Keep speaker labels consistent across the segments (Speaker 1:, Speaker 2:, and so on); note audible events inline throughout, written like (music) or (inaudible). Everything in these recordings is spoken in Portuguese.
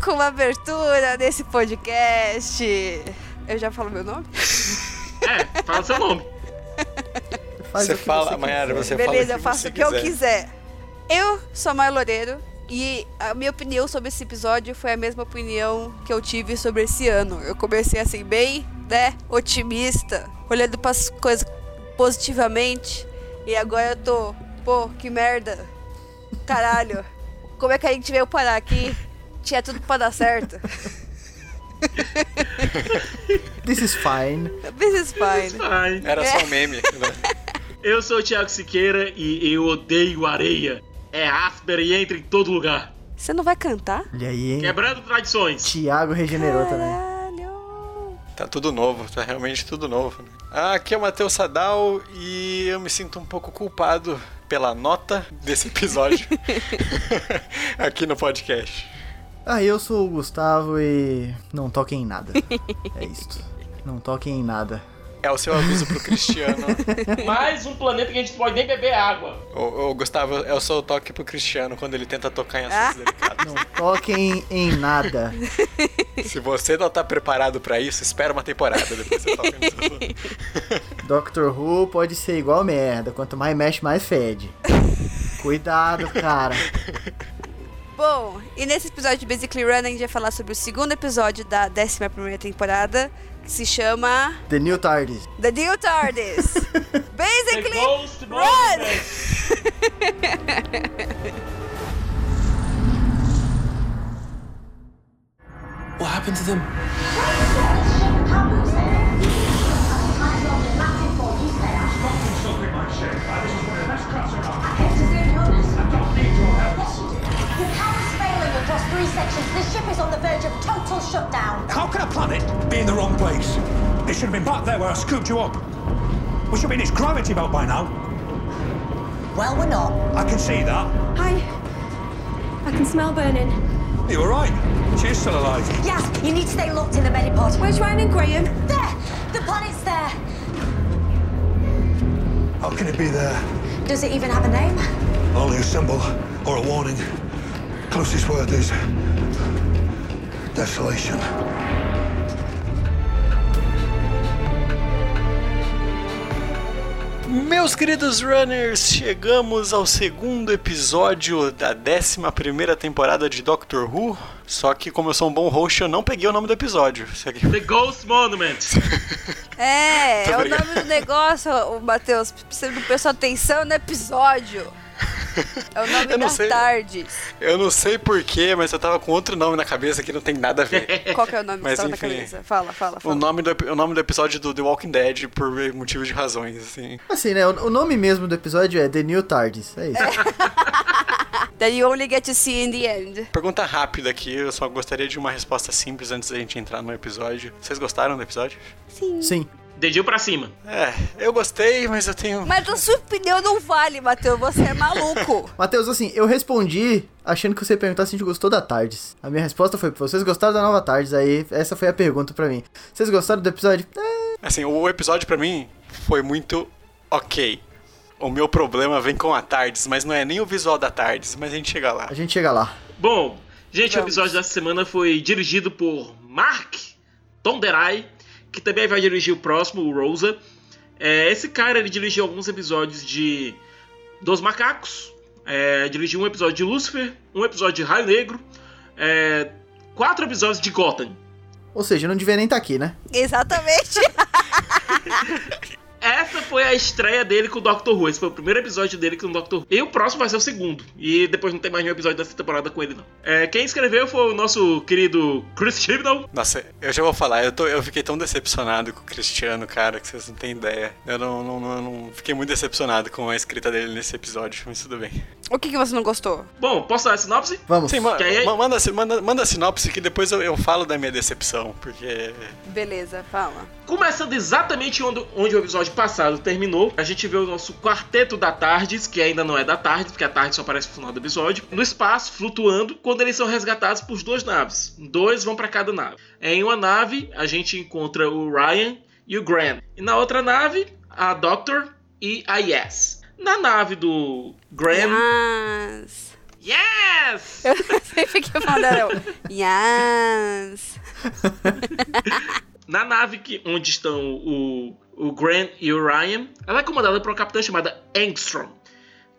Speaker 1: Com uma abertura desse podcast. Eu já falo meu nome?
Speaker 2: É, fala seu nome.
Speaker 3: Faz
Speaker 4: Você fala,
Speaker 3: você
Speaker 4: Mayara,
Speaker 3: quiser.
Speaker 4: você fala
Speaker 1: Beleza, eu faço o que eu
Speaker 4: quiser.
Speaker 1: quiser. Eu sou a Maia Loureiro e a minha opinião sobre esse episódio foi a mesma opinião que eu tive sobre esse ano. Eu comecei assim, bem, né, otimista, olhando para as coisas positivamente e agora eu tô, pô, que merda. Caralho. Como é que a gente veio parar aqui? Tinha tudo pra dar certo. (laughs)
Speaker 3: This is fine.
Speaker 1: This is fine.
Speaker 2: Ai,
Speaker 4: Era só um meme, né? (laughs)
Speaker 2: Eu sou o Thiago Siqueira e eu odeio areia. É áspera e entra em todo lugar.
Speaker 1: Você não vai cantar?
Speaker 3: Olha aí, hein?
Speaker 2: Quebrando tradições.
Speaker 3: Thiago regenerou também.
Speaker 1: Caralho.
Speaker 4: Tá tudo novo, tá realmente tudo novo. né? Ah, aqui é o Matheus Sadal e eu me sinto um pouco culpado pela nota desse episódio (laughs) aqui no podcast.
Speaker 3: Ah, eu sou o Gustavo e não toquem em nada. (laughs) É isto. Não toquem em nada.
Speaker 4: É o seu aviso pro Cristiano. (laughs)
Speaker 2: Mais um planeta que a gente pode nem beber água.
Speaker 4: ô, ô, Gustavo, é o seu toque pro Cristiano quando ele tenta tocar em assuntos delicados.
Speaker 3: Não toquem em nada. (laughs)
Speaker 4: Se você não tá preparado pra isso, espera uma temporada depois você toca assunto.
Speaker 3: Doctor Who pode ser igual merda. Quanto mais mexe, mais fede. Cuidado, cara.
Speaker 1: Bom, e nesse episódio de Basically Run a gente vai falar sobre o segundo episódio da 11 primeira temporada, que se chama
Speaker 3: The New TARDIS.
Speaker 1: The New TARDIS. (laughs) Basically Run! (laughs)
Speaker 5: What happened to them?
Speaker 6: Across three sections. The ship is on the verge of total shutdown.
Speaker 7: How can a planet be in the wrong place? It should have been back there where I scooped you up. We should be in its gravity belt by now.
Speaker 6: Well, we're not.
Speaker 7: I can see that.
Speaker 8: Hi. I can smell burning.
Speaker 7: You were right. She is still alive.
Speaker 6: Yes, you need to stay locked in the medipod.
Speaker 8: Where's Ryan and Graham?
Speaker 6: There! The planet's there.
Speaker 7: How can it be there?
Speaker 6: Does it even have a name?
Speaker 7: Only a symbol or a warning. Closest word is desolation.
Speaker 4: Meus queridos runners, chegamos ao segundo episódio da 11 temporada de Doctor Who. Só que, como eu sou um bom host, eu não peguei o nome do episódio. Aqui-
Speaker 2: The Ghost Monument.
Speaker 1: É, (laughs) é o nome do negócio, o Matheus. Precisa prestar atenção no episódio. É o nome
Speaker 4: Eu não
Speaker 1: da
Speaker 4: sei.
Speaker 1: Tardes.
Speaker 4: Eu não sei porquê, mas eu tava com outro nome na cabeça que não tem nada a ver. (laughs)
Speaker 1: Qual que é o nome que
Speaker 4: Mas
Speaker 1: estava na cabeça? Fala, fala,
Speaker 4: O
Speaker 1: fala.
Speaker 4: nome, do, o nome do episódio do The Walking Dead por motivos de razões, assim.
Speaker 3: Assim, né? O o nome mesmo do episódio é The New TARDIS. É isso. (laughs)
Speaker 1: That you only get to see in the end.
Speaker 4: Pergunta rápida aqui, eu só gostaria de uma resposta simples antes da gente entrar no episódio. Vocês gostaram do episódio?
Speaker 3: Sim.
Speaker 2: Dedinho pra cima.
Speaker 4: É, eu gostei, mas eu tenho.
Speaker 1: Mas a sua opinião não vale, Matheus. Você é maluco. (laughs)
Speaker 3: Matheus, assim, eu respondi achando que você ia perguntar se a gente gostou da TARDIS. A minha resposta foi: vocês gostaram da nova TARDIS? Aí, essa foi a pergunta pra mim. Vocês gostaram do episódio? É,
Speaker 4: Assim, o episódio pra mim foi muito ok. O meu problema vem com a Tardes, mas não é nem o visual da Tardes, mas a gente chega lá.
Speaker 3: a gente chega lá.
Speaker 2: Bom, gente, o
Speaker 1: Vamos.
Speaker 2: episódio dessa semana foi dirigido por Mark Tonderai, que também vai dirigir o próximo, o Rosa. É, esse cara ele dirigiu alguns episódios de Dos Macacos, é, dirigiu um episódio de Lucifer, um episódio de Raio Negro, é, quatro episódios de Gotham.
Speaker 3: Ou seja, não devia nem estar aqui, né?
Speaker 1: Exatamente. (laughs)
Speaker 2: essa foi a estreia dele com o Doctor Who. Esse foi o primeiro episódio dele com o Doctor Who. E o próximo vai ser o segundo. E depois não tem mais nenhum episódio dessa temporada com ele, não. É, quem escreveu foi o nosso querido Chris Chibnall.
Speaker 4: Nossa, eu já vou falar, eu, tô, eu fiquei tão decepcionado com o Cristiano, cara, que vocês não têm ideia. Eu não, não, não, não fiquei muito decepcionado com a escrita dele nesse episódio, mas tudo bem.
Speaker 1: O que, que você não gostou?
Speaker 2: Bom, posso dar a sinopse?
Speaker 3: Vamos.
Speaker 4: Sim, ma
Speaker 2: Que aí-
Speaker 4: ma- manda, manda, manda a sinopse que depois eu, eu falo da minha decepção, porque.
Speaker 1: Beleza, fala.
Speaker 2: Começando exatamente onde, onde o episódio passado terminou, a gente vê o nosso quarteto da Tardes, que ainda não é da Tardes, porque a Tardes só aparece no final do episódio, no espaço, flutuando, quando eles são resgatados por duas naves. Dois vão para cada nave. Em uma nave, a gente encontra o Ryan e o Grant. E na outra nave, a Doctor e a Yes. Na nave do Grant.
Speaker 1: Yes!
Speaker 2: Yes! (laughs)
Speaker 1: Eu sempre fiquei falando. Yes! (laughs)
Speaker 2: Na nave que, onde estão o, o Grant e o Ryan, ela é comandada por uma capitã chamada Angstrom,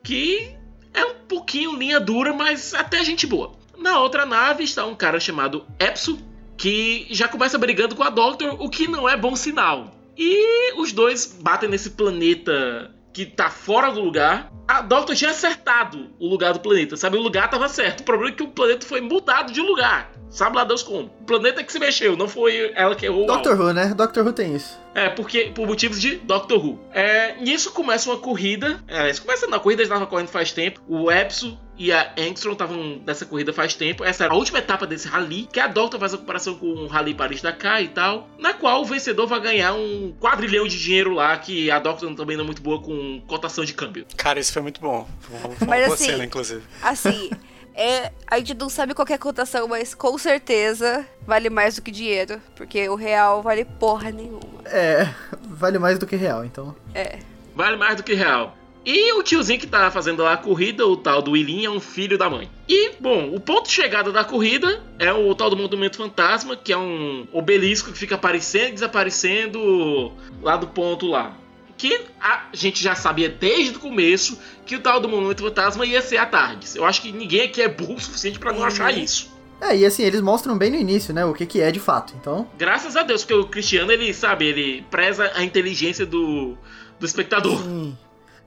Speaker 2: que é um pouquinho linha dura, mas até gente boa. Na outra nave está um cara chamado Epso, que já começa brigando com a Doctor, o que não é bom sinal. E os dois batem nesse planeta que tá fora do lugar. A Doctor tinha acertado o lugar do planeta, sabe? O lugar tava certo. O problema é que o planeta foi mudado de lugar. Sabe lá Deus como. O planeta que se mexeu, não foi ela que errou.
Speaker 3: Doctor Who, né? Doctor Who tem isso.
Speaker 2: É, porque por motivos de Doctor Who. É, nisso começa uma corrida. É, isso começa na corrida, eles estavam correndo faz tempo. O Epso e a Angstrom estavam nessa corrida faz tempo. Essa era a última etapa desse rally, que a Doctor faz a comparação com o Rally Paris-Dakar e tal. Na qual o vencedor vai ganhar um quadrilhão de dinheiro lá, que a Doctor também não é muito boa com cotação de câmbio.
Speaker 4: Cara, isso foi muito bom. Foi uma
Speaker 1: Mas
Speaker 4: boa
Speaker 1: assim-
Speaker 4: cena, inclusive.
Speaker 1: Assim, é, a gente não sabe qual é a cotação, mas com certeza vale mais do que dinheiro. Porque o real vale porra nenhuma.
Speaker 3: É, vale mais do que real, então.
Speaker 1: É.
Speaker 2: Vale mais do que real. E o tiozinho que tá fazendo lá a corrida, o tal do William, é um filho da mãe. E, bom, o ponto de chegada da corrida é o tal do Monumento Fantasma, que é um obelisco que fica aparecendo e desaparecendo lá do ponto lá. Que a gente já sabia desde o começo que o tal do Monumento Fantasma ia ser a Tardes. Eu acho que ninguém aqui é burro o suficiente pra não achar isso.
Speaker 3: É, e assim, eles mostram bem no início, né, o que que é de fato. Então,
Speaker 2: Graças a Deus, porque o Cristiano, ele sabe, ele preza a inteligência do, do espectador.
Speaker 3: sim.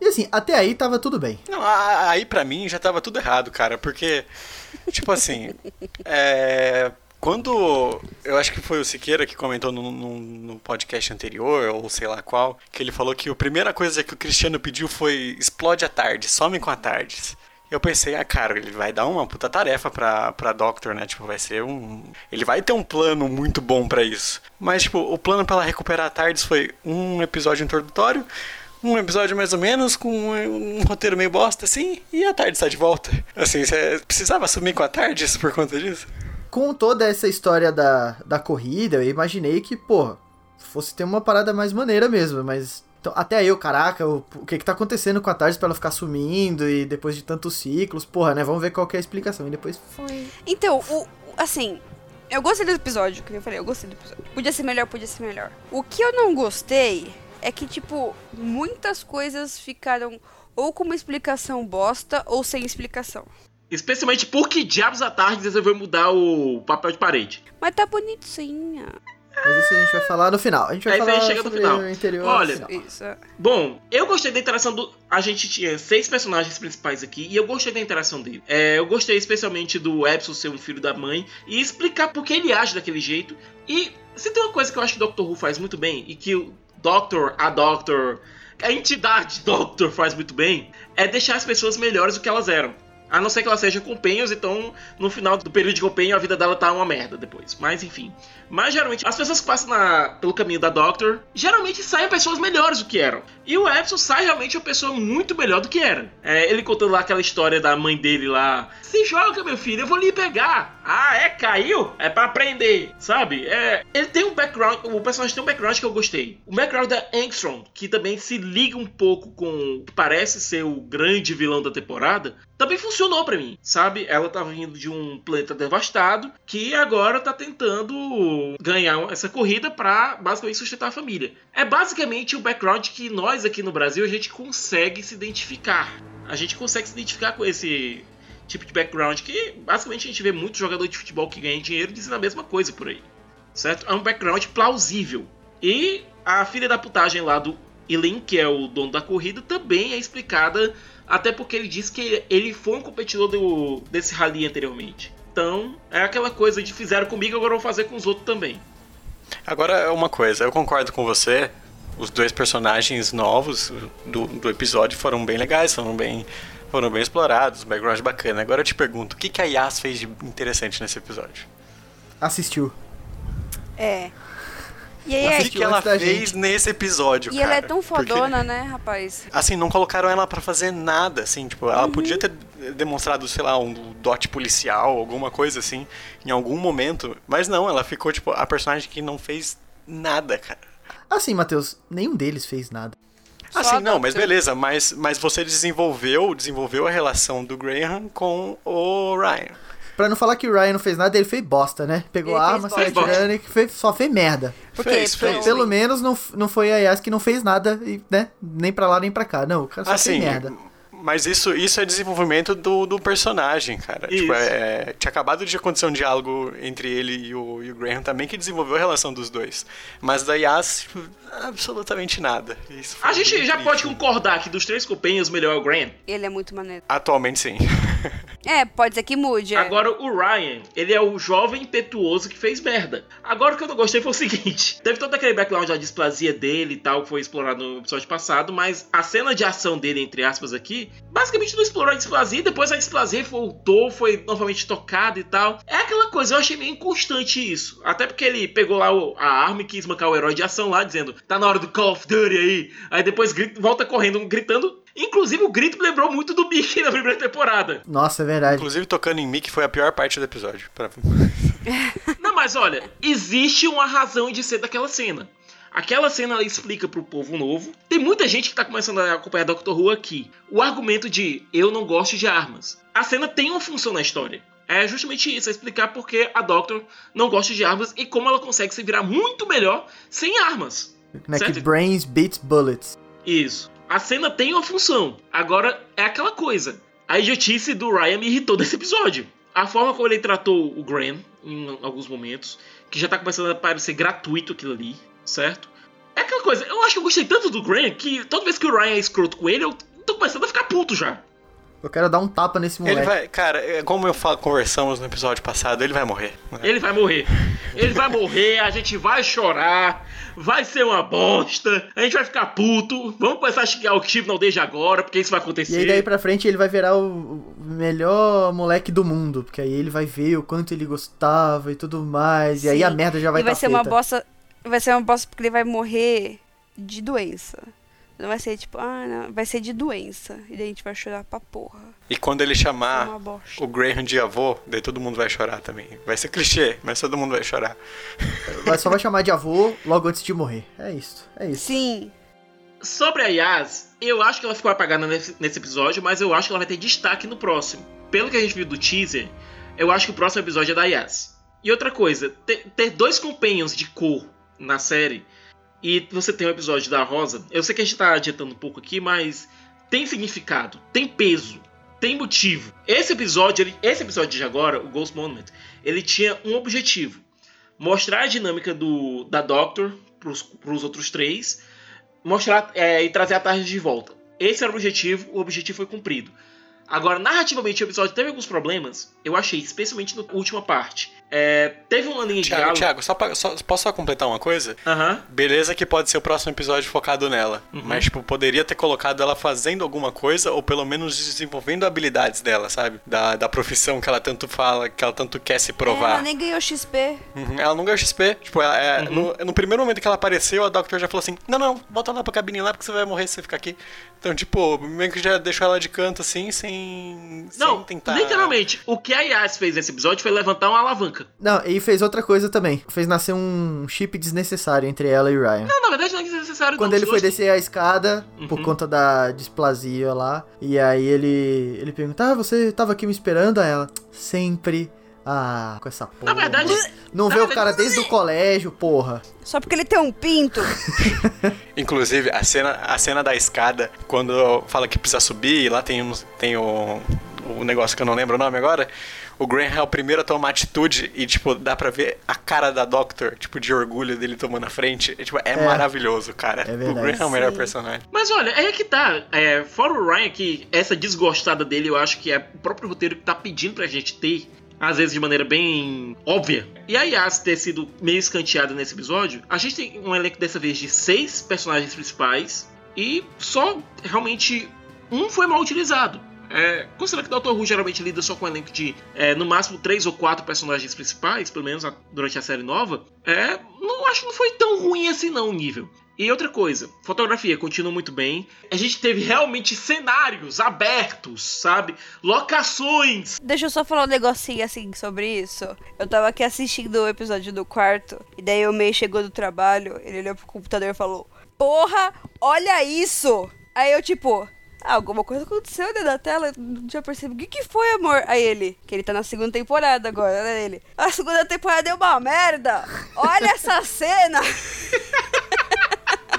Speaker 3: E assim, até aí tava tudo bem.
Speaker 4: Não, aí pra mim já tava tudo errado, cara, porque, tipo assim, (laughs) é, quando, eu acho que foi o Siqueira que comentou no, no- no podcast anterior, ou sei lá qual, que ele falou que a primeira coisa que o Cristiano pediu foi explode a tarde, some com a tarde. Eu pensei, ah, cara, ele vai dar uma puta tarefa pra, pra Doctor, né? Tipo, vai ser um. Ele vai ter um plano muito bom pra isso. Mas, tipo, o plano pra ela recuperar a Tardes foi um episódio introdutório, um episódio mais ou menos, com um, um roteiro meio bosta, assim, e a Tardes está de volta. Assim, você precisava sumir com a Tardes por conta disso?
Speaker 3: Com toda essa história da, da corrida, eu imaginei que, porra, fosse ter uma parada mais maneira mesmo, mas. Então, até aí, eu, caraca, o, o que que tá acontecendo com a Tardes pra ela ficar sumindo e depois de tantos ciclos, porra, né? Vamos ver qual que é a explicação. E depois foi.
Speaker 1: Então, o, assim, eu gostei do episódio, como eu falei, eu gostei do episódio. Podia ser melhor, podia ser melhor. O que eu não gostei é que, tipo, muitas coisas ficaram ou com uma explicação bosta ou sem explicação.
Speaker 2: Especialmente porque diabos a tarde resolveu mudar o papel de parede.
Speaker 1: Mas tá bonitinha.
Speaker 3: Mas isso a gente vai falar no final. A gente vai
Speaker 2: Aí
Speaker 3: falar
Speaker 2: chega no final.
Speaker 3: interior.
Speaker 2: Olha,
Speaker 3: final.
Speaker 1: Isso.
Speaker 2: Bom, eu gostei da interação do. A gente tinha seis personagens principais aqui e eu gostei da interação dele. É, eu gostei especialmente do Epson ser um filho da mãe e explicar por que ele age daquele jeito. E se tem uma coisa que eu acho que o Doctor Who faz muito bem e que o Doctor, a Doctor, a entidade (laughs) Doctor faz muito bem, é deixar as pessoas melhores do que elas eram. A não ser que elas sejam companheiros, então no final do período de companhio a vida dela tá uma merda depois. Mas enfim. Mas geralmente as pessoas que passam na- pelo caminho da Doctor geralmente saem pessoas melhores do que eram. E o Epson sai realmente uma pessoa muito melhor do que era. É, ele contando lá aquela história da mãe dele lá. Se joga, meu filho, eu vou lhe pegar. Ah, é? Caiu? É pra aprender, sabe? É, ele tem um background, o personagem tem um background que eu gostei. O background da Angstrom, que também se liga um pouco com o que parece ser o grande vilão da temporada, também funcionou pra mim, sabe? Ela tava vindo de um planeta devastado que agora tá tentando ganhar essa corrida pra basicamente sustentar a família. É basicamente o background que nós aqui no Brasil a gente consegue se identificar. A gente consegue se identificar com esse tipo de background que basicamente a gente vê muito jogador de futebol que ganha dinheiro dizendo a mesma coisa por aí. Certo? É um background plausível. E a filha da putagem lá do E Lin, que é o dono da corrida, também é explicada, até porque ele disse que ele foi um competidor do, desse rally anteriormente. Então, é aquela coisa de fizeram comigo, agora vou fazer com os outros também.
Speaker 4: Agora, uma coisa, eu concordo com você. Os dois personagens novos do, do episódio foram bem legais, foram bem, foram bem explorados, background bacana. Agora eu te pergunto, o que, que a Yas fez de interessante nesse episódio?
Speaker 3: Assistiu.
Speaker 1: É. E aí,
Speaker 4: O
Speaker 1: é,
Speaker 4: que, que ela fez nesse episódio,
Speaker 1: e
Speaker 4: cara?
Speaker 1: ela é tão
Speaker 4: Porque-
Speaker 1: fodona, né, rapaz?
Speaker 4: Assim, não colocaram ela pra fazer nada, assim, tipo, ela podia ter demonstrado, sei lá, um dote policial, alguma coisa assim, em algum momento, mas não, ela ficou, tipo, a personagem que não fez nada, cara.
Speaker 3: Assim, Matheus, nenhum deles fez nada.
Speaker 1: Só
Speaker 4: Assim, não, mas beleza, mas, mas você desenvolveu, desenvolveu a relação do Graham com o Ryan.
Speaker 3: Pra não falar que o Ryan não fez nada, ele fez bosta, né? Pegou
Speaker 1: Ele
Speaker 3: a arma, saiu atirando e que fez, só fez merda.
Speaker 1: Porque
Speaker 4: Fez,
Speaker 1: pelo-
Speaker 4: fez.
Speaker 3: Pelo menos não, não foi a Yas que não fez nada, e, né? Nem pra lá nem pra cá. Não, o cara só
Speaker 4: Assim,
Speaker 3: fez merda.
Speaker 4: Mas isso, isso é desenvolvimento do, do personagem, cara.
Speaker 2: Isso.
Speaker 4: Tipo, é, tinha acabado de acontecer um diálogo entre ele e o, e o Graham também que desenvolveu a relação dos dois. Mas da Yas, tipo, absolutamente nada. Isso foi
Speaker 2: A gente já
Speaker 4: triste.
Speaker 2: pode concordar que dos três companheiros, o melhor é o Graham.
Speaker 1: Ele é muito maneiro.
Speaker 4: Atualmente sim. (laughs)
Speaker 1: É, pode ser que mude. é.
Speaker 2: Agora, o Ryan, ele é o jovem impetuoso que fez merda. Agora, o que eu não gostei foi o seguinte: (laughs) teve todo aquele background da displasia dele e tal, que foi explorado no episódio passado, mas a cena de ação dele, entre aspas, aqui, basicamente não explorou a displasia, depois a displasia voltou, foi novamente tocada e tal. É aquela coisa, eu achei meio inconstante isso. Até porque ele pegou lá o- a arma e quis mancar o herói de ação lá, dizendo: tá na hora do Call of Duty aí. Aí depois grita- volta correndo, gritando. Inclusive, o grito me lembrou muito do Mickey (laughs) na primeira temporada.
Speaker 3: Nossa, é verdade.
Speaker 4: Inclusive, tocando em Mickey foi a pior parte do episódio. Pra- (laughs)
Speaker 2: Não, mas olha, existe uma razão de ser daquela cena. Aquela cena ela explica pro povo novo. Tem muita gente que tá começando a acompanhar Doctor Who aqui. O argumento de eu não gosto de armas. A cena tem uma função na história. É justamente isso, é explicar porque a Doctor não gosta de armas e como ela consegue se virar muito melhor sem armas.
Speaker 3: Né, que brains beats bullets.
Speaker 2: Isso. A cena tem uma função. Agora, é aquela coisa. A idiotice do Ryan me irritou nesse episódio. A forma como ele tratou o Graham em alguns momentos, que já tá começando a parecer gratuito aquilo ali, certo? É aquela coisa, eu acho que eu gostei tanto do Graham que toda vez que o Ryan é escroto com ele, eu tô começando a ficar puto já.
Speaker 3: Eu quero dar um tapa nesse moleque.
Speaker 4: Ele vai, cara, é como eu falo, conversamos no episódio passado, ele vai morrer.
Speaker 2: Ele vai morrer. Ele vai morrer, a gente vai chorar, vai ser uma bosta, a gente vai ficar puto. Vamos começar a xingar o Chibnall desde agora, porque isso vai
Speaker 3: E
Speaker 2: acontecer.
Speaker 3: aí daí pra frente ele vai virar o melhor moleque do mundo. Porque aí ele vai ver o quanto ele gostava e tudo mais. E aí
Speaker 1: Sim.
Speaker 3: a merda já vai
Speaker 1: e vai
Speaker 3: tá
Speaker 1: ser uma
Speaker 3: feita.
Speaker 1: bosta. Vai ser uma bosta porque ele vai morrer de doença. Não vai ser tipo, ah, não. Vai ser de doença. E daí a gente vai chorar pra porra.
Speaker 4: E quando ele
Speaker 1: É
Speaker 4: chamar
Speaker 1: bosta.
Speaker 4: o Graham de avô, daí todo mundo vai chorar também. Vai ser clichê, mas todo mundo vai chorar.
Speaker 3: Mas só vai chamar de avô logo antes de morrer. É isso. É isso.
Speaker 1: Sim.
Speaker 2: Sobre a Yas, eu acho que ela ficou apagada nesse, nesse episódio, mas eu acho que ela vai ter destaque no próximo. Pelo que a gente viu do teaser, eu acho que o próximo episódio é da Yas. E outra coisa, ter, ter dois companions de cor na série e você tem um episódio da Rosa, eu sei que a gente tá adiantando um pouco aqui, mas tem significado, tem peso, tem motivo. Esse episódio, ele- esse episódio de agora, o Ghost Monument, ele tinha um objetivo: mostrar a dinâmica do da Doctor pros, pros outros três mostrar é, e trazer a tarde de volta. Esse era o objetivo, o objetivo foi cumprido. Agora, narrativamente, o episódio teve alguns problemas, eu achei, especialmente na última parte. É, teve uma linha de
Speaker 4: Thiago,
Speaker 2: diálogo.
Speaker 4: Thiago, só, pra- só- posso só completar uma coisa?
Speaker 2: Aham.
Speaker 4: Beleza que pode ser o próximo episódio focado nela.
Speaker 2: Uhum.
Speaker 4: Mas, tipo, poderia ter colocado ela fazendo alguma coisa, ou pelo menos desenvolvendo habilidades dela, sabe? Da, da profissão que ela tanto fala, que ela tanto quer se
Speaker 1: Ela
Speaker 4: provar.
Speaker 1: nem ganhou XP.
Speaker 4: Uhum, Ela não ganhou XP. Tipo, ela- é,
Speaker 2: Uhum.
Speaker 4: no, no primeiro momento que ela apareceu, a Doctor já falou assim: Não, não, volta lá pra cabine lá, porque você vai morrer se você ficar aqui. Então, tipo, meio que já deixou ela de canto assim, sem.
Speaker 2: Não,
Speaker 4: sem tentar.
Speaker 2: literalmente, o que a Yas fez nesse episódio foi levantar uma alavanca.
Speaker 3: Não, e fez outra coisa também. Fez nascer um chip desnecessário entre ela e o Ryan.
Speaker 2: Não, na verdade não é necessário
Speaker 3: Quando
Speaker 2: não,
Speaker 3: ele foi
Speaker 2: dois-
Speaker 3: descer a escada, por
Speaker 2: Uhum.
Speaker 3: conta da displasia lá, e aí ele ele pergunta: Ah, você tava aqui me esperando? Aí ela, sempre. Ah, com essa porra.
Speaker 2: Na verdade,
Speaker 3: Não
Speaker 2: na
Speaker 3: vê o
Speaker 2: verdade-
Speaker 3: cara desde o colégio, porra.
Speaker 1: Só porque ele tem um pinto. (laughs)
Speaker 4: Inclusive, a cena, a cena da escada, quando fala que precisa subir, e lá tem, uns- tem o, o negócio que eu não lembro o nome agora, o Graham é o primeiro a tomar atitude e, tipo, dá pra ver a cara da Doctor, tipo, de orgulho dele tomando a frente. É, tipo, é,
Speaker 3: É.
Speaker 4: maravilhoso, cara.
Speaker 3: É
Speaker 4: o
Speaker 3: verdade.
Speaker 4: Graham é o melhor
Speaker 1: Sim.
Speaker 4: personagem.
Speaker 2: Mas olha, é que tá. É, fora o Ryan, que essa desgostada dele, eu acho que é o próprio roteiro que tá pedindo pra gente ter. Às vezes de maneira bem óbvia. E a Yas ter sido meio escanteada nesse episódio, a gente tem um elenco dessa vez de seis personagens principais e só realmente um foi mal utilizado. É, considerando que Dr. Who geralmente lida só com um elenco de é, no máximo três ou quatro personagens principais, pelo menos a- durante a série nova, é, não acho que não foi tão ruim assim não o nível. E outra coisa, fotografia continua muito bem. A gente teve realmente cenários abertos, sabe? Locações.
Speaker 1: Deixa eu só falar um negocinho assim sobre isso. Eu tava aqui assistindo o episódio do quarto, e daí o May chegou do trabalho, ele olhou pro computador e falou: Porra, olha isso! Aí eu, tipo, alguma coisa aconteceu dentro da tela, não tinha percebido. O que, que foi, amor? Aí ele, que ele tá na segunda temporada agora, né? Ele, a segunda temporada deu uma merda! Olha essa (laughs) cena!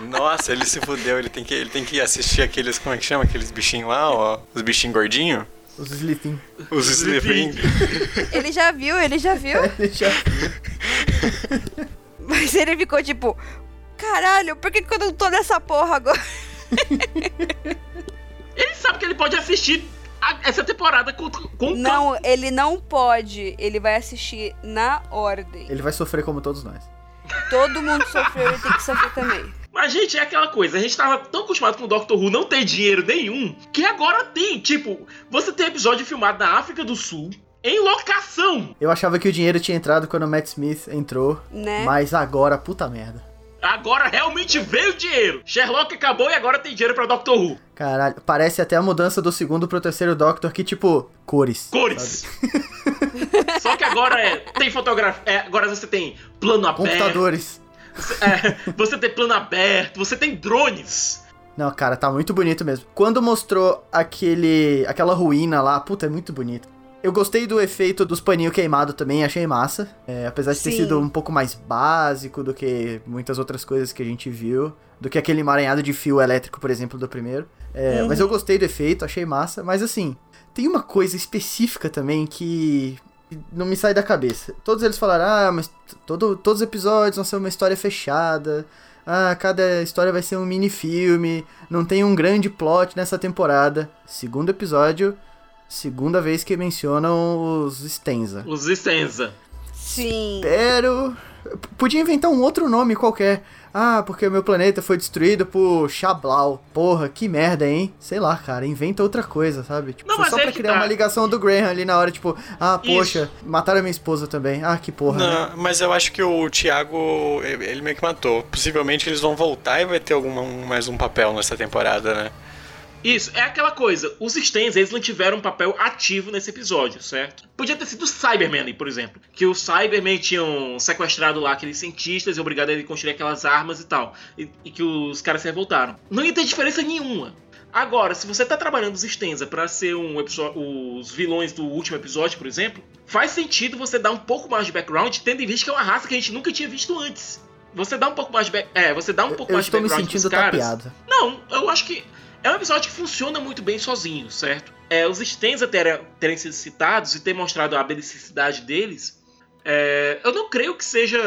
Speaker 4: Nossa, ele se fudeu. Ele tem que, ele tem que assistir aqueles, como é que chama? Aqueles bichinhos lá, ó. Os bichinhos gordinhos.
Speaker 3: Os Sleeping.
Speaker 4: Os Sleeping. (laughs)
Speaker 1: Ele já viu, ele já viu. (laughs)
Speaker 3: Ele já-
Speaker 1: Mas ele ficou tipo, caralho, por que, que eu não tô nessa porra agora?
Speaker 2: Ele sabe que ele pode assistir a- essa temporada com, com
Speaker 1: Não, ele não pode. Ele vai assistir na ordem.
Speaker 3: Ele vai sofrer como todos nós.
Speaker 1: Todo mundo sofreu, ele tem que sofrer também.
Speaker 2: Mas, gente, é aquela coisa. A gente tava tão acostumado com o Doctor Who não ter dinheiro nenhum, que agora tem. Tipo, você tem episódio filmado na África do Sul, em locação.
Speaker 3: Eu achava que o dinheiro tinha entrado quando o Matt Smith entrou,
Speaker 1: Né?
Speaker 3: mas agora, puta merda.
Speaker 2: Agora realmente veio dinheiro. Sherlock acabou e agora tem dinheiro pra Doctor Who.
Speaker 3: Caralho, parece até a mudança do segundo pro terceiro Doctor, que tipo, cores.
Speaker 2: Cores. (laughs) Só que agora é. Tem fotografia. é, agora você tem plano aberto.
Speaker 3: Computadores.
Speaker 2: é, você tem plano aberto, você tem drones.
Speaker 3: Não, cara, tá muito bonito mesmo. Quando mostrou aquele, aquela ruína lá, puta, é muito bonito. Eu gostei do efeito dos paninhos queimados também, achei massa. É, apesar de ter
Speaker 1: Sim.
Speaker 3: sido um pouco mais básico do que muitas outras coisas que a gente viu. Do que aquele emaranhado de fio elétrico, por exemplo, do primeiro. É, Mas eu gostei do efeito, achei massa. Mas assim, tem uma coisa específica também que não me sai da cabeça. Todos eles falaram, ah, mas todo, todos os episódios vão ser uma história fechada. Ah, cada história vai ser um mini-filme. Não tem um grande plot nessa temporada. Segundo episódio, segunda vez que mencionam os Stenza.
Speaker 2: Os Stenza.
Speaker 1: Sim.
Speaker 3: Espero. Podia inventar um outro nome qualquer. Ah, porque o meu planeta foi destruído por Xablau. Porra, que merda, hein? Sei lá, cara, inventa outra coisa, sabe? Tipo,
Speaker 2: Não,
Speaker 3: só
Speaker 2: é
Speaker 3: pra criar
Speaker 2: tá.
Speaker 3: uma ligação do Graham ali na hora, tipo, ah,
Speaker 2: Isso.
Speaker 3: poxa, mataram a minha esposa também. Ah, que porra. né?
Speaker 4: Não, mas eu acho que o Thiago, ele meio que matou. Possivelmente eles vão voltar e vai ter alguma, um- mais um papel nessa temporada, né?
Speaker 2: Isso, é aquela coisa. Os Stens, eles não tiveram um papel ativo nesse episódio, certo? Podia ter sido o Cyberman ali, por exemplo. Que o Cyberman tinham sequestrado lá aqueles cientistas e obrigado a ele construir aquelas armas e tal. E, e que os caras se revoltaram. Não ia ter diferença nenhuma. Agora, se você tá trabalhando os Stenza pra ser um os vilões do último episódio, por exemplo, faz sentido você dar um pouco mais de background, tendo em vista que é uma raça que a gente nunca tinha visto antes. Você dá um pouco mais de back... É, você dá um pouco
Speaker 3: Eu
Speaker 2: mais de
Speaker 3: estou me
Speaker 2: background pros
Speaker 3: sentindo
Speaker 2: caras.
Speaker 3: tapeado.
Speaker 2: Não, eu acho que é um episódio que funciona muito bem sozinho, certo? É, os Stenza terem, terem sido citados e ter mostrado a belicidade deles, é, eu não creio que seja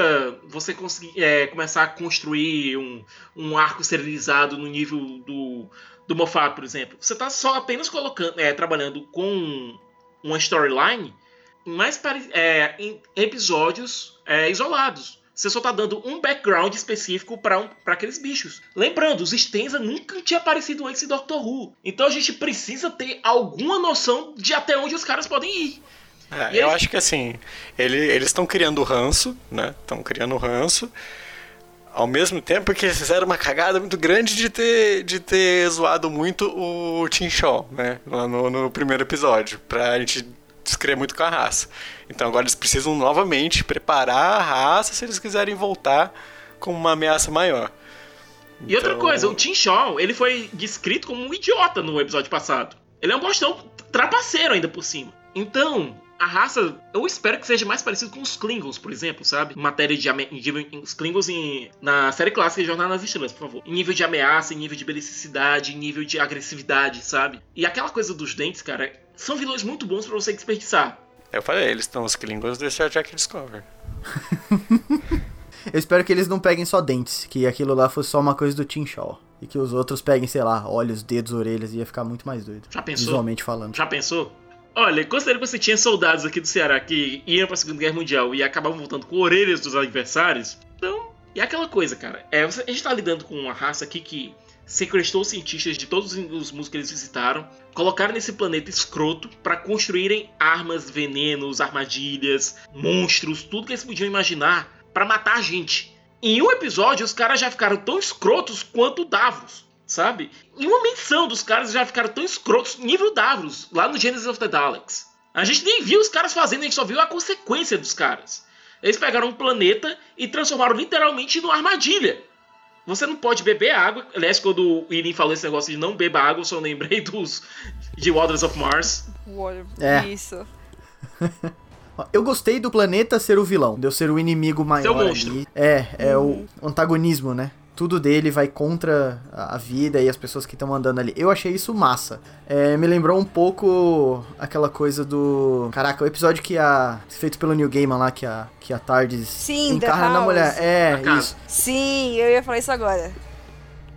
Speaker 2: você conseguir é, começar a construir um, um arco serializado no nível do, do Moffat, por exemplo. Você está só apenas colocando, é, trabalhando com uma storyline mais é, em episódios é, isolados. Você só tá dando um background específico para um, pra aqueles bichos. Lembrando, os Stenza nunca tinha aparecido antes em Doctor Who. Então a gente precisa ter alguma noção de até onde os caras podem ir.
Speaker 4: É, eu
Speaker 2: eles-
Speaker 4: acho que assim, ele- eles estão criando ranço, né? Estão criando ranço. Ao mesmo tempo que eles fizeram uma cagada muito grande de ter, de ter zoado muito o Tim Shaw, né? Lá no, no primeiro episódio. Pra gente descrever muito com a raça. Então agora eles precisam novamente preparar a raça se eles quiserem voltar com uma ameaça maior.
Speaker 2: E outra
Speaker 4: Então-
Speaker 2: coisa, o Tim Shaw, ele foi descrito como um idiota no episódio passado. Ele é um bostão trapaceiro ainda por cima. Então, a raça, eu espero que seja mais parecido com os Klingons, por exemplo, sabe? Em matéria de ame- de- os Klingons em, na série clássica de Jornada nas Estrelas, por favor. Em nível de ameaça, em nível de belicidade, em nível de agressividade, sabe? E aquela coisa dos dentes, cara, são vilões muito bons pra você desperdiçar.
Speaker 4: Eu falei, eles estão os Klingons do Star Trek Discovery. (laughs)
Speaker 3: Eu espero que eles não peguem só dentes, que aquilo lá fosse só uma coisa do Tim Shaw. E que os outros peguem, sei lá, olhos, dedos, orelhas, ia ficar muito mais doido.
Speaker 2: Já pensou?
Speaker 3: Visualmente falando.
Speaker 2: Já pensou? Olha, considerando que você tinha soldados aqui do Ceará que iam pra Segunda Guerra Mundial e acabavam voltando com orelhas dos adversários, então. E é aquela coisa, cara. É, a gente tá lidando com uma raça aqui que sequestrou cientistas de todos os mundos que eles visitaram, colocaram nesse planeta escroto pra construírem armas, venenos, armadilhas, monstros, tudo que eles podiam imaginar pra matar a gente. Em um episódio, os caras já ficaram tão escrotos quanto o Davros, sabe? Em uma menção dos caras já ficaram tão escrotos, nível Davros, lá no Genesis of the Daleks. A gente nem viu os caras fazendo, a gente só viu a consequência dos caras. Eles pegaram um planeta e transformaram literalmente numa armadilha. Você não pode beber água. Aliás, quando o Irin falou esse negócio de não beba água, eu só lembrei (laughs) dos de Waters of Mars.
Speaker 1: Olha,
Speaker 3: É.
Speaker 1: Isso. (laughs)
Speaker 3: Eu gostei do planeta ser o vilão, de eu ser o inimigo maior.
Speaker 2: Ser o monstro.
Speaker 3: ali. É, é o antagonismo, né? Tudo dele vai contra a vida e as pessoas que estão andando ali. Eu achei isso massa. É, me lembrou um pouco aquela coisa do. Caraca, o episódio que a. feito pelo New Gaiman lá, que a, que a Tardes
Speaker 1: Sim,
Speaker 3: encarna na mulher. É, isso.
Speaker 1: Sim, eu ia falar isso agora.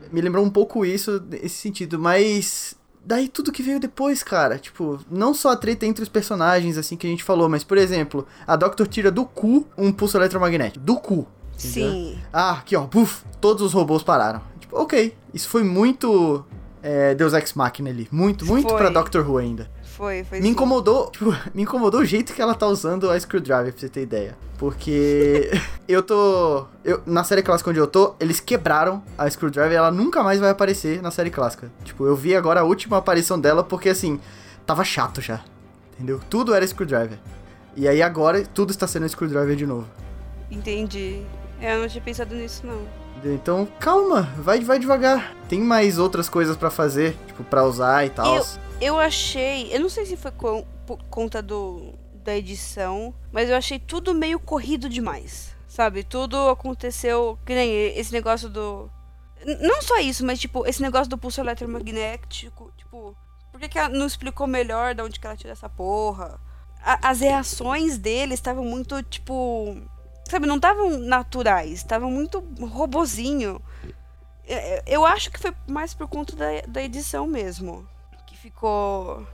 Speaker 3: me lembrou um pouco isso, nesse sentido, mas daí tudo que veio depois, cara, tipo, não só a treta entre os personagens, assim, que a gente falou, mas, por exemplo, a Doctor tira do cu um pulso eletromagnético, do cu. Entendeu?
Speaker 1: Sim.
Speaker 3: Ah, aqui, ó, buf, todos os robôs pararam. Tipo, ok, isso foi muito é, Deus Ex Machina ali, muito, muito
Speaker 1: Foi.
Speaker 3: pra Doctor Who ainda.
Speaker 1: Foi, foi
Speaker 3: Me
Speaker 1: sim.
Speaker 3: incomodou, tipo, (laughs) me incomodou o jeito que ela tá usando a Screwdriver, pra você ter ideia. Porque (laughs) eu tô. Eu, na série clássica onde eu tô, eles quebraram a Screwdriver e ela nunca mais vai aparecer na série clássica. Tipo, eu vi agora a última aparição dela porque assim, tava chato já. Entendeu? Tudo era Screwdriver. E aí agora tudo está sendo Screwdriver de novo.
Speaker 1: Entendi. Eu não tinha pensado nisso, não.
Speaker 3: Então, calma, vai, vai devagar. Tem mais outras coisas pra fazer, tipo, pra usar e tal.
Speaker 1: Eu, eu achei. Eu não sei se foi com- por conta do, da edição, mas eu achei tudo meio corrido demais. Sabe? Tudo aconteceu. Que nem esse negócio do. Não só isso, mas tipo, esse negócio do pulso eletromagnético. Tipo, por que, que ela não explicou melhor de onde que ela tirou essa porra? A- as reações dele estavam muito, tipo. Sabe, não estavam naturais, estavam muito robozinho. É, Eu acho que foi mais por conta da, da edição mesmo. Que ficou.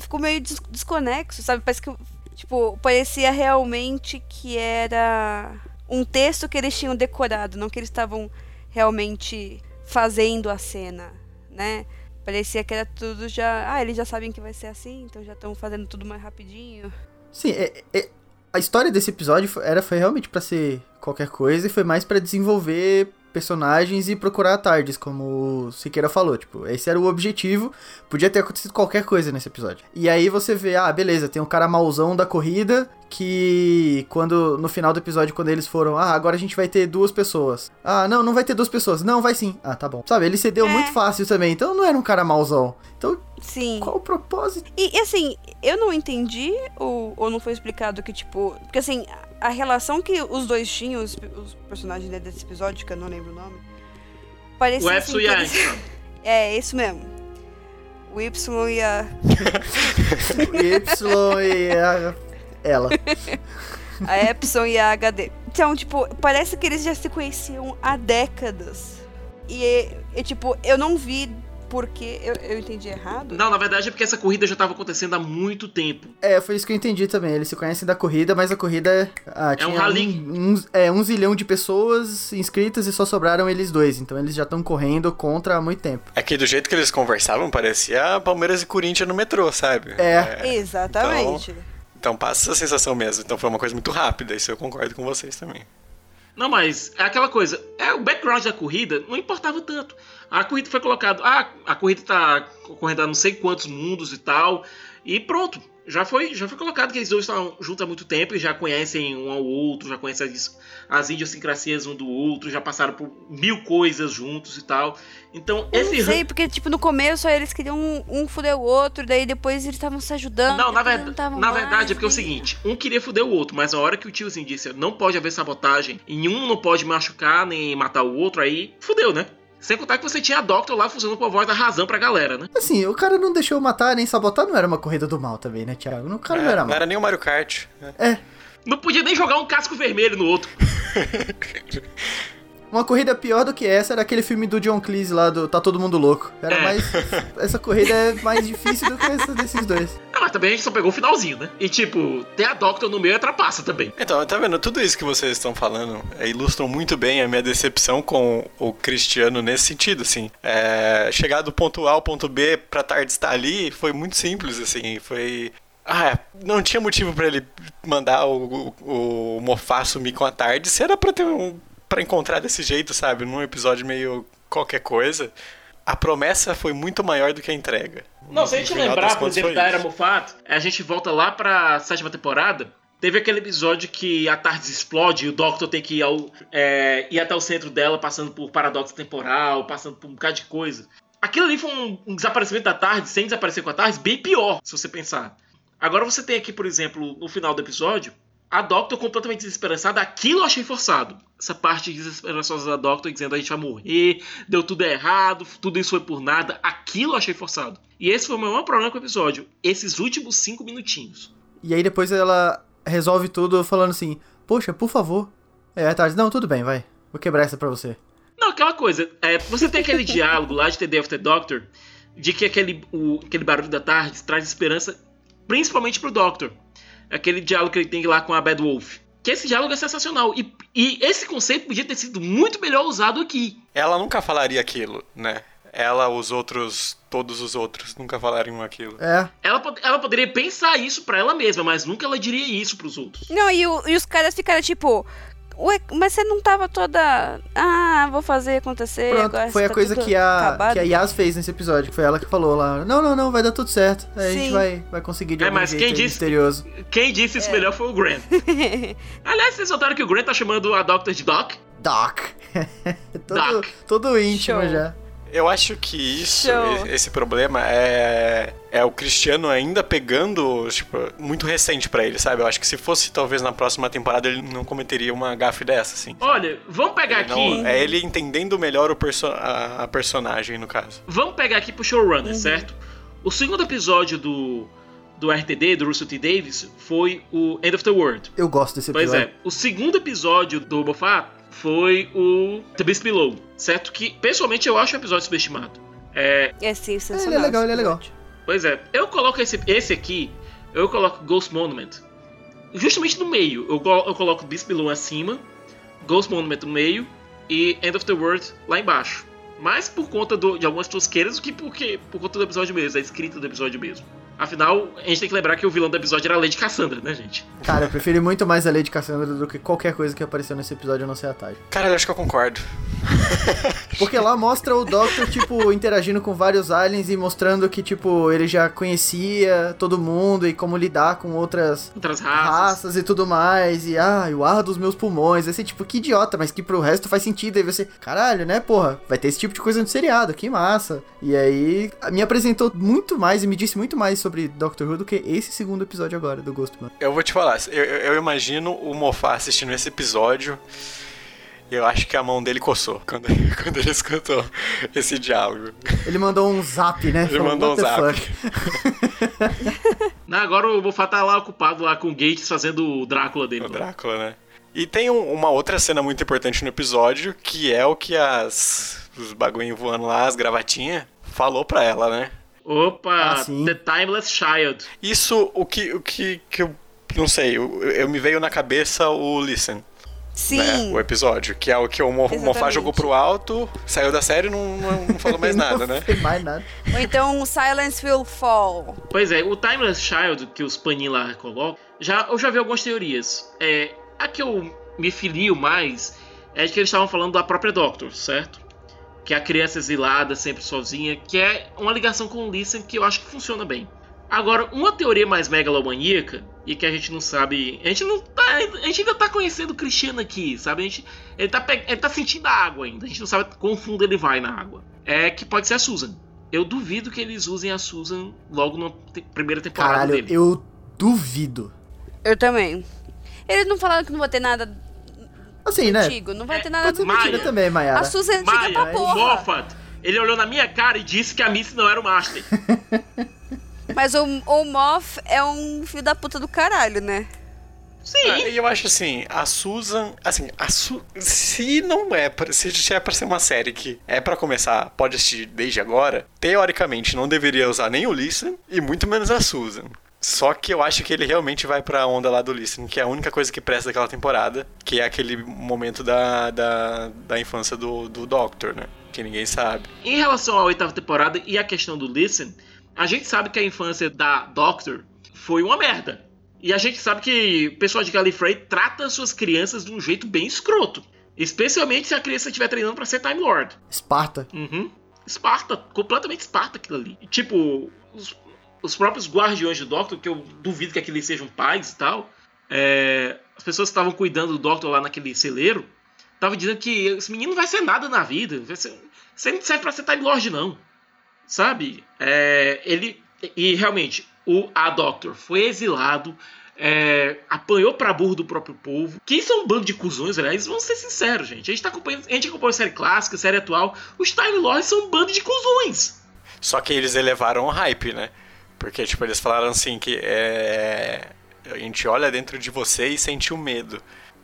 Speaker 1: Ficou meio des- desconexo, sabe? Parece que. Tipo, parecia realmente que era um texto que eles tinham decorado, não que eles estavam realmente fazendo a cena, né? Parecia que era tudo já. Ah, eles já sabem que vai ser assim, então já estão fazendo tudo mais rapidinho.
Speaker 3: Sim, é- é- a história desse episódio era, foi realmente pra ser qualquer coisa e foi mais pra desenvolver personagens e procurar tardes, como o Siqueira falou. Tipo, esse era o objetivo. Podia ter acontecido qualquer coisa nesse episódio. E aí você vê, ah, beleza, tem um cara mauzão da corrida que quando no final do episódio quando eles foram, ah, agora a gente vai ter duas pessoas. Ah, não, não vai ter duas pessoas. Não, vai sim. Ah, tá bom. Sabe, ele cedeu
Speaker 1: É.
Speaker 3: muito fácil também. Então não era um cara mauzão. Então,
Speaker 1: Sim.
Speaker 3: qual o propósito?
Speaker 1: E, e, assim, eu não entendi, ou, ou não foi explicado que, tipo. Porque assim, a, relação que os dois tinham, os, os personagens né, desse episódio, que eu não lembro o nome. Parecia.
Speaker 2: O
Speaker 1: assim,
Speaker 2: Epson
Speaker 1: que
Speaker 2: e a Angela. (laughs)
Speaker 1: É, isso mesmo. O Y e a. (laughs)
Speaker 3: O Y e a... ela. (laughs)
Speaker 1: A Epson e a HD. Então, tipo, parece que eles já se conheciam há décadas. E, e, tipo, eu não vi porque eu, eu entendi errado.
Speaker 2: Não, na verdade é porque essa corrida já tava acontecendo há muito tempo.
Speaker 3: É, foi isso que eu entendi também. Eles se conhecem da corrida, mas a corrida ah, tinha
Speaker 2: um rally.
Speaker 3: Um, um- é, um zilhão de pessoas inscritas e só sobraram eles dois. Então eles já estão correndo contra há muito tempo.
Speaker 4: É que do jeito que eles conversavam, parecia Palmeiras e Corinthians no metrô, sabe?
Speaker 3: É.
Speaker 1: Exatamente.
Speaker 4: Então passa essa sensação mesmo. Então foi uma coisa muito rápida, isso eu concordo com vocês também.
Speaker 2: Não, mas é aquela coisa. É o background da corrida não importava tanto. A corrida foi colocado. Ah, a corrida tá correndo a não sei quantos mundos e tal. E pronto. Já foi, já foi colocado que eles dois estão juntos há muito tempo e já conhecem um ao outro, já conhecem as, as idiosincrasias um do outro, já passaram por mil coisas juntos e tal. Então,
Speaker 1: Eu
Speaker 2: esse
Speaker 1: não sei, porque, tipo, no começo eles queriam um, um fuder o outro, daí depois eles estavam se ajudando.
Speaker 2: Não, na, ver- na
Speaker 1: mais,
Speaker 2: verdade é porque é o
Speaker 1: e-
Speaker 2: seguinte, um queria foder o outro, mas a hora que o tiozinho disse não pode haver sabotagem, em um não pode machucar nem matar o outro, aí fudeu, né? Sem contar que você tinha a Doctor lá funcionando com a voz da razão pra galera, né?
Speaker 3: Assim, o cara não deixou matar nem sabotar, não era uma corrida do mal também, né, Thiago? O cara não era
Speaker 4: não
Speaker 3: mal.
Speaker 4: era nem o Mario Kart. né?
Speaker 3: É.
Speaker 2: Não podia nem jogar um casco vermelho no outro. (laughs)
Speaker 3: Uma corrida pior do que essa era aquele filme do John Cleese lá do Tá Todo Mundo Louco. Era
Speaker 2: É.
Speaker 3: mais. (laughs) Essa corrida é mais difícil do que essa desses dois.
Speaker 2: Ah, mas também a gente só pegou o finalzinho, né? E tipo, ter a Doctor no meio atrapassa também.
Speaker 4: Então, tá vendo? Tudo isso que vocês estão falando é, ilustram muito bem a minha decepção com o Cristiano nesse sentido, assim. É, chegar do ponto A ao ponto B pra tarde estar ali foi muito simples, assim. Foi. Ah, não tinha motivo pra ele mandar o, o, o Mofá sumir com a tarde. Se era pra ter um. Pra encontrar desse jeito, sabe? Num episódio meio qualquer coisa. A promessa foi muito maior do que a entrega.
Speaker 2: Não, se a gente lembrar, por exemplo, da. Era Moffat, a gente volta lá pra sétima temporada. Teve aquele episódio que a Tardes explode e o Doctor tem que ir, ao, é, ir até o centro dela, passando por paradoxo temporal, passando por um bocado de coisa. Aquilo ali foi um, um desaparecimento da Tardes, sem desaparecer com a Tardes, bem pior, se você pensar. Agora você tem aqui, por exemplo, no final do episódio, a Doctor completamente desesperançada. Aquilo eu achei forçado. Essa parte desesperançosa da Doctor dizendo a gente vai morrer, deu tudo errado, tudo isso foi por nada. Aquilo eu achei forçado. E esse foi o meu maior problema com o episódio. Esses últimos cinco minutinhos.
Speaker 3: E aí depois ela resolve tudo falando assim: Poxa, por favor. É, à tarde. Não, tudo bem, vai. Vou quebrar essa pra você.
Speaker 2: Não, aquela coisa. é, você tem aquele diálogo lá de The Day of the Doctor, de que aquele, o- aquele barulho da tarde traz esperança, principalmente pro Doctor. Aquele diálogo que ele tem lá com a Bad Wolf. Que esse diálogo é sensacional. E, e esse conceito podia ter sido muito melhor usado aqui.
Speaker 4: Ela nunca falaria aquilo, né? Ela, os outros, todos os outros, nunca falariam aquilo.
Speaker 3: É.
Speaker 2: Ela, ela poderia pensar isso pra ela mesma, mas nunca ela diria isso pros outros.
Speaker 1: Não, e, o- e os caras ficaram tipo. Ué, mas você não tava toda. Ah, vou fazer acontecer.
Speaker 3: Pronto,
Speaker 1: agora
Speaker 3: foi
Speaker 1: você
Speaker 3: a
Speaker 1: tá
Speaker 3: coisa que a,
Speaker 1: acabado.
Speaker 3: que a Yas fez nesse episódio. Que foi ela que falou lá: Não, não, não, vai dar tudo certo. Aí a gente
Speaker 1: Sim.
Speaker 3: vai, vai conseguir de
Speaker 2: É,
Speaker 3: algum
Speaker 2: mas
Speaker 3: jeito
Speaker 2: quem disse-
Speaker 3: misterioso.
Speaker 2: Quem disse isso melhor foi o Grant. (laughs) Aliás, vocês notaram que o Grant tá chamando a Doctor de Doc?
Speaker 3: Doc. (laughs) todo,
Speaker 2: Doc.
Speaker 3: todo íntimo
Speaker 1: Show.
Speaker 3: já.
Speaker 4: Eu acho que isso,
Speaker 1: Show.
Speaker 4: esse problema é, é o Cristiano ainda pegando, tipo, muito recente pra ele, sabe? Eu acho que se fosse talvez na próxima temporada ele não cometeria uma gafe dessa, assim.
Speaker 2: Olha, vamos pegar
Speaker 4: Ele
Speaker 2: aqui.
Speaker 4: não- é ele entendendo melhor o perso a, a personagem, no caso.
Speaker 2: Vamos pegar aqui pro showrunner, certo? O segundo episódio do, do RTD, do Russell T. Davis, foi o End of the World.
Speaker 3: Eu gosto desse
Speaker 2: Pois
Speaker 3: episódio.
Speaker 2: é. O segundo episódio do Moffat foi o The Beast Below, certo? Que, pessoalmente, eu acho um episódio subestimado. É,
Speaker 1: É sim,
Speaker 3: Ele
Speaker 1: sensacional.
Speaker 3: é legal, ele é legal.
Speaker 2: pois é. Eu coloco esse, esse aqui, eu coloco Ghost Monument justamente no meio. Eu, eu coloco Beast Below acima, Ghost Monument no meio e End of the World lá embaixo. Mais por conta do- de algumas tosqueiras do que porque, por conta do episódio mesmo, da escrita do episódio mesmo. Afinal, a gente tem que lembrar que o vilão do episódio era a Lady Cassandra, né, gente?
Speaker 3: Cara, eu prefiro muito mais a Lady Cassandra do que qualquer coisa que apareceu nesse episódio a não ser a Tarde.
Speaker 4: Cara, eu acho que eu concordo. (laughs)
Speaker 3: Porque lá mostra o Doctor, tipo, interagindo com vários aliens e mostrando que, tipo, ele já conhecia todo mundo e como lidar com outras
Speaker 2: Outras raças.
Speaker 3: raças e tudo mais. E, ah, o ar dos meus pulmões. Assim, tipo, que idiota, mas que pro resto faz sentido. Aí você, caralho, né, porra? Vai ter esse tipo de coisa no seriado, que massa. E aí, me apresentou muito mais e me disse muito mais sobre Doctor Who do que esse segundo episódio agora do Ghostman.
Speaker 4: Eu vou te falar, eu, eu- imagino o Mofá assistindo esse episódio e eu acho que a mão dele coçou quando, (laughs) quando ele escutou esse diálogo.
Speaker 3: Ele mandou um zap, né?
Speaker 4: Ele
Speaker 3: Falou,
Speaker 4: mandou um
Speaker 3: "What the
Speaker 4: zap.
Speaker 3: fuck?" (laughs)
Speaker 2: Não, agora o Moffat tá lá ocupado lá com o Gates fazendo o Drácula dele.
Speaker 4: O Drácula, né? E tem um- uma outra cena muito importante no episódio, que é o que as os bagulhinhos voando lá, as gravatinhas, falou pra ela, né?
Speaker 2: Opa,
Speaker 3: Ah.
Speaker 2: The Timeless Child.
Speaker 4: Isso, o que, o que, que eu não sei, eu, eu me veio na cabeça o Listen,
Speaker 1: Sim.
Speaker 4: né? O episódio, que é o que o Mo- Mofá jogou pro alto, saiu da série e não, não, não falou mais nada, (laughs) né?
Speaker 3: Mais nada.
Speaker 1: Ou então Silence Will Fall.
Speaker 2: Pois é, o Timeless Child que os paninhos lá colocam, já, eu já vi algumas teorias. É, a que eu me filio mais é de que eles estavam falando da própria Doctor, certo? Que é a criança exilada, sempre sozinha, que é uma ligação com o Listen que eu acho que funciona bem. Agora, uma teoria mais megalomaníaca, e que a gente não sabe. A gente não tá. A gente ainda tá conhecendo o Cristiano aqui, sabe? A gente, ele, tá, pe- ele tá sentindo a água ainda. A gente não sabe quão fundo ele vai na água. É que pode ser a Susan. Eu duvido que eles usem a Susan logo na te- primeira temporada
Speaker 3: Caralho,
Speaker 2: dele.
Speaker 3: eu duvido.
Speaker 1: Eu também. Eles não falaram que não vai ter nada
Speaker 3: Assim, né?
Speaker 1: Antigo, não vai ter nada
Speaker 3: Pode ser mentira
Speaker 2: Maia.
Speaker 3: também, Mayara.
Speaker 1: A Suzy é antiga
Speaker 2: Maia,
Speaker 1: pra
Speaker 2: o
Speaker 1: porra.
Speaker 2: Moffat, ele olhou na minha cara e disse que a Missy não era o Master. (laughs)
Speaker 1: Mas o, o Moff é um filho da puta do caralho, né?
Speaker 2: Sim.
Speaker 4: Ah, E eu acho assim, a Susan, assim, a Su se não é, pra, se é pra ser uma série que é pra começar, pode assistir desde agora, teoricamente não deveria usar nem o Listen e muito menos a Susan. Só que eu acho que ele realmente vai pra onda lá do Listen, que é a única coisa que presta daquela temporada, que é aquele momento da, da, da infância do, do Doctor, né? Que ninguém sabe.
Speaker 2: Em relação à oitava temporada e a questão do Listen, a gente sabe que a infância da Doctor foi uma merda. E a gente sabe que o pessoal de Gallifrey trata suas crianças de um jeito bem escroto. Especialmente se a criança estiver treinando pra ser Time Lord.
Speaker 3: Esparta.
Speaker 2: Uhum. Esparta, completamente Esparta aquilo ali. E, tipo, os, os próprios guardiões do Doctor, que eu duvido que aqueles sejam pais e tal, é, as pessoas que estavam cuidando do Doctor lá naquele celeiro, estavam dizendo que esse menino não vai ser nada na vida. Vai ser, você não serve pra ser Time Lord, não. Sabe? É, ele. E realmente, o A Doctor foi exilado. é, apanhou pra burro do próprio povo. Quem são um bando de cuzões, aliás, vamos ser sinceros, gente. A gente tá acompanhando. A gente acompanha série clássica, série atual. Os Time Lords são um bando de cuzões.
Speaker 4: Só que eles elevaram o hype, né? Porque, tipo, eles falaram assim que é. A gente olha dentro de você e sente o medo.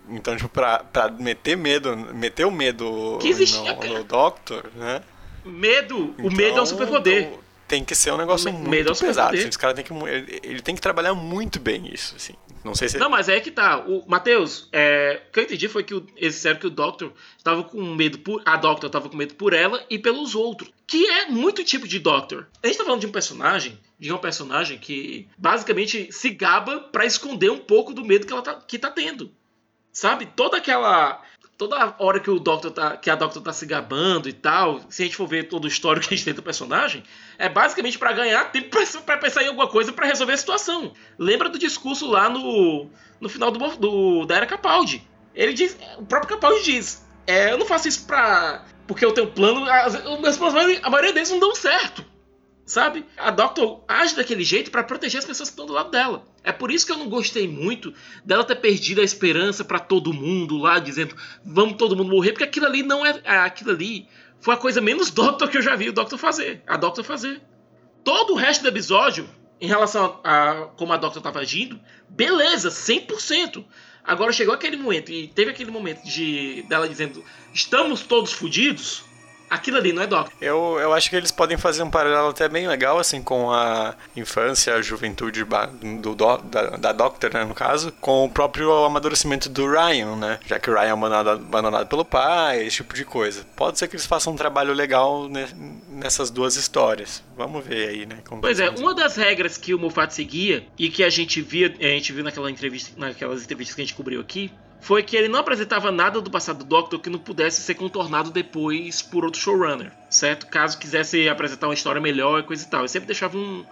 Speaker 4: Então, tipo, pra, pra meter medo, meter o medo
Speaker 2: existe-
Speaker 4: no, no Doctor, né?
Speaker 2: Medo. o
Speaker 4: Então,
Speaker 2: medo é um superpoder.
Speaker 4: então, Tem que ser um negócio muito
Speaker 2: medo é um
Speaker 4: pesado.
Speaker 2: superpoder.
Speaker 4: assim, Esse cara tem que. Ele, ele tem que trabalhar muito bem isso, assim. Não sei se.
Speaker 2: Não, mas é que tá. O Matheus, é, o que eu entendi foi que o, eles disseram que o Doctor estava com medo por. A Doctor estava com medo por ela e pelos outros. Que é muito tipo de Doctor. A gente tá falando de um personagem, de uma personagem que basicamente se gaba pra esconder um pouco do medo que ela tá, que tá tendo. Sabe? Toda aquela. Toda hora que o Doctor tá. que a Doctor tá se gabando e tal, se a gente for ver todo o histórico que a gente tem do personagem, é basicamente pra ganhar tempo pra (laughs) pensar em alguma coisa pra resolver a situação. Lembra do discurso lá no. no final do, do da era Capaldi. Ele diz. O próprio Capaldi diz. É, eu não faço isso pra. Porque eu tenho plano. as- meus planos, a maioria deles não dão certo. Sabe? A Doctor age daquele jeito pra proteger as pessoas que estão do lado dela. É por isso que eu não gostei muito dela ter perdido a esperança pra todo mundo lá, dizendo vamos todo mundo morrer, porque aquilo ali não é. Aquilo ali foi a coisa menos (laughs) Doctor que eu já vi o Doctor fazer. A Doctor fazer. Todo o resto do episódio, em relação a, a como a Doctor tava agindo, beleza, 100%. Agora chegou aquele momento, e teve aquele momento de dela dizendo estamos todos fodidos. Aquilo ali não é Doctor.
Speaker 4: Eu, eu acho que eles podem fazer um paralelo até bem legal, assim, com a infância, a juventude do, do- da, da Doctor, né, no caso, com o próprio amadurecimento do Ryan, né? Já que o Ryan é abandonado, abandonado pelo pai, esse tipo de coisa. Pode ser que eles façam um trabalho legal ne- nessas duas histórias. Vamos ver aí, né?
Speaker 2: Pois é,
Speaker 4: ser.
Speaker 2: uma das regras que o Moffat seguia e que a gente via, a gente viu naquela entrevista, naquelas entrevistas que a gente cobriu aqui, foi que ele não apresentava nada do passado do Doctor que não pudesse ser contornado depois por outro showrunner, certo? Caso quisesse apresentar uma história melhor e coisa e tal. Ele sempre deixava um,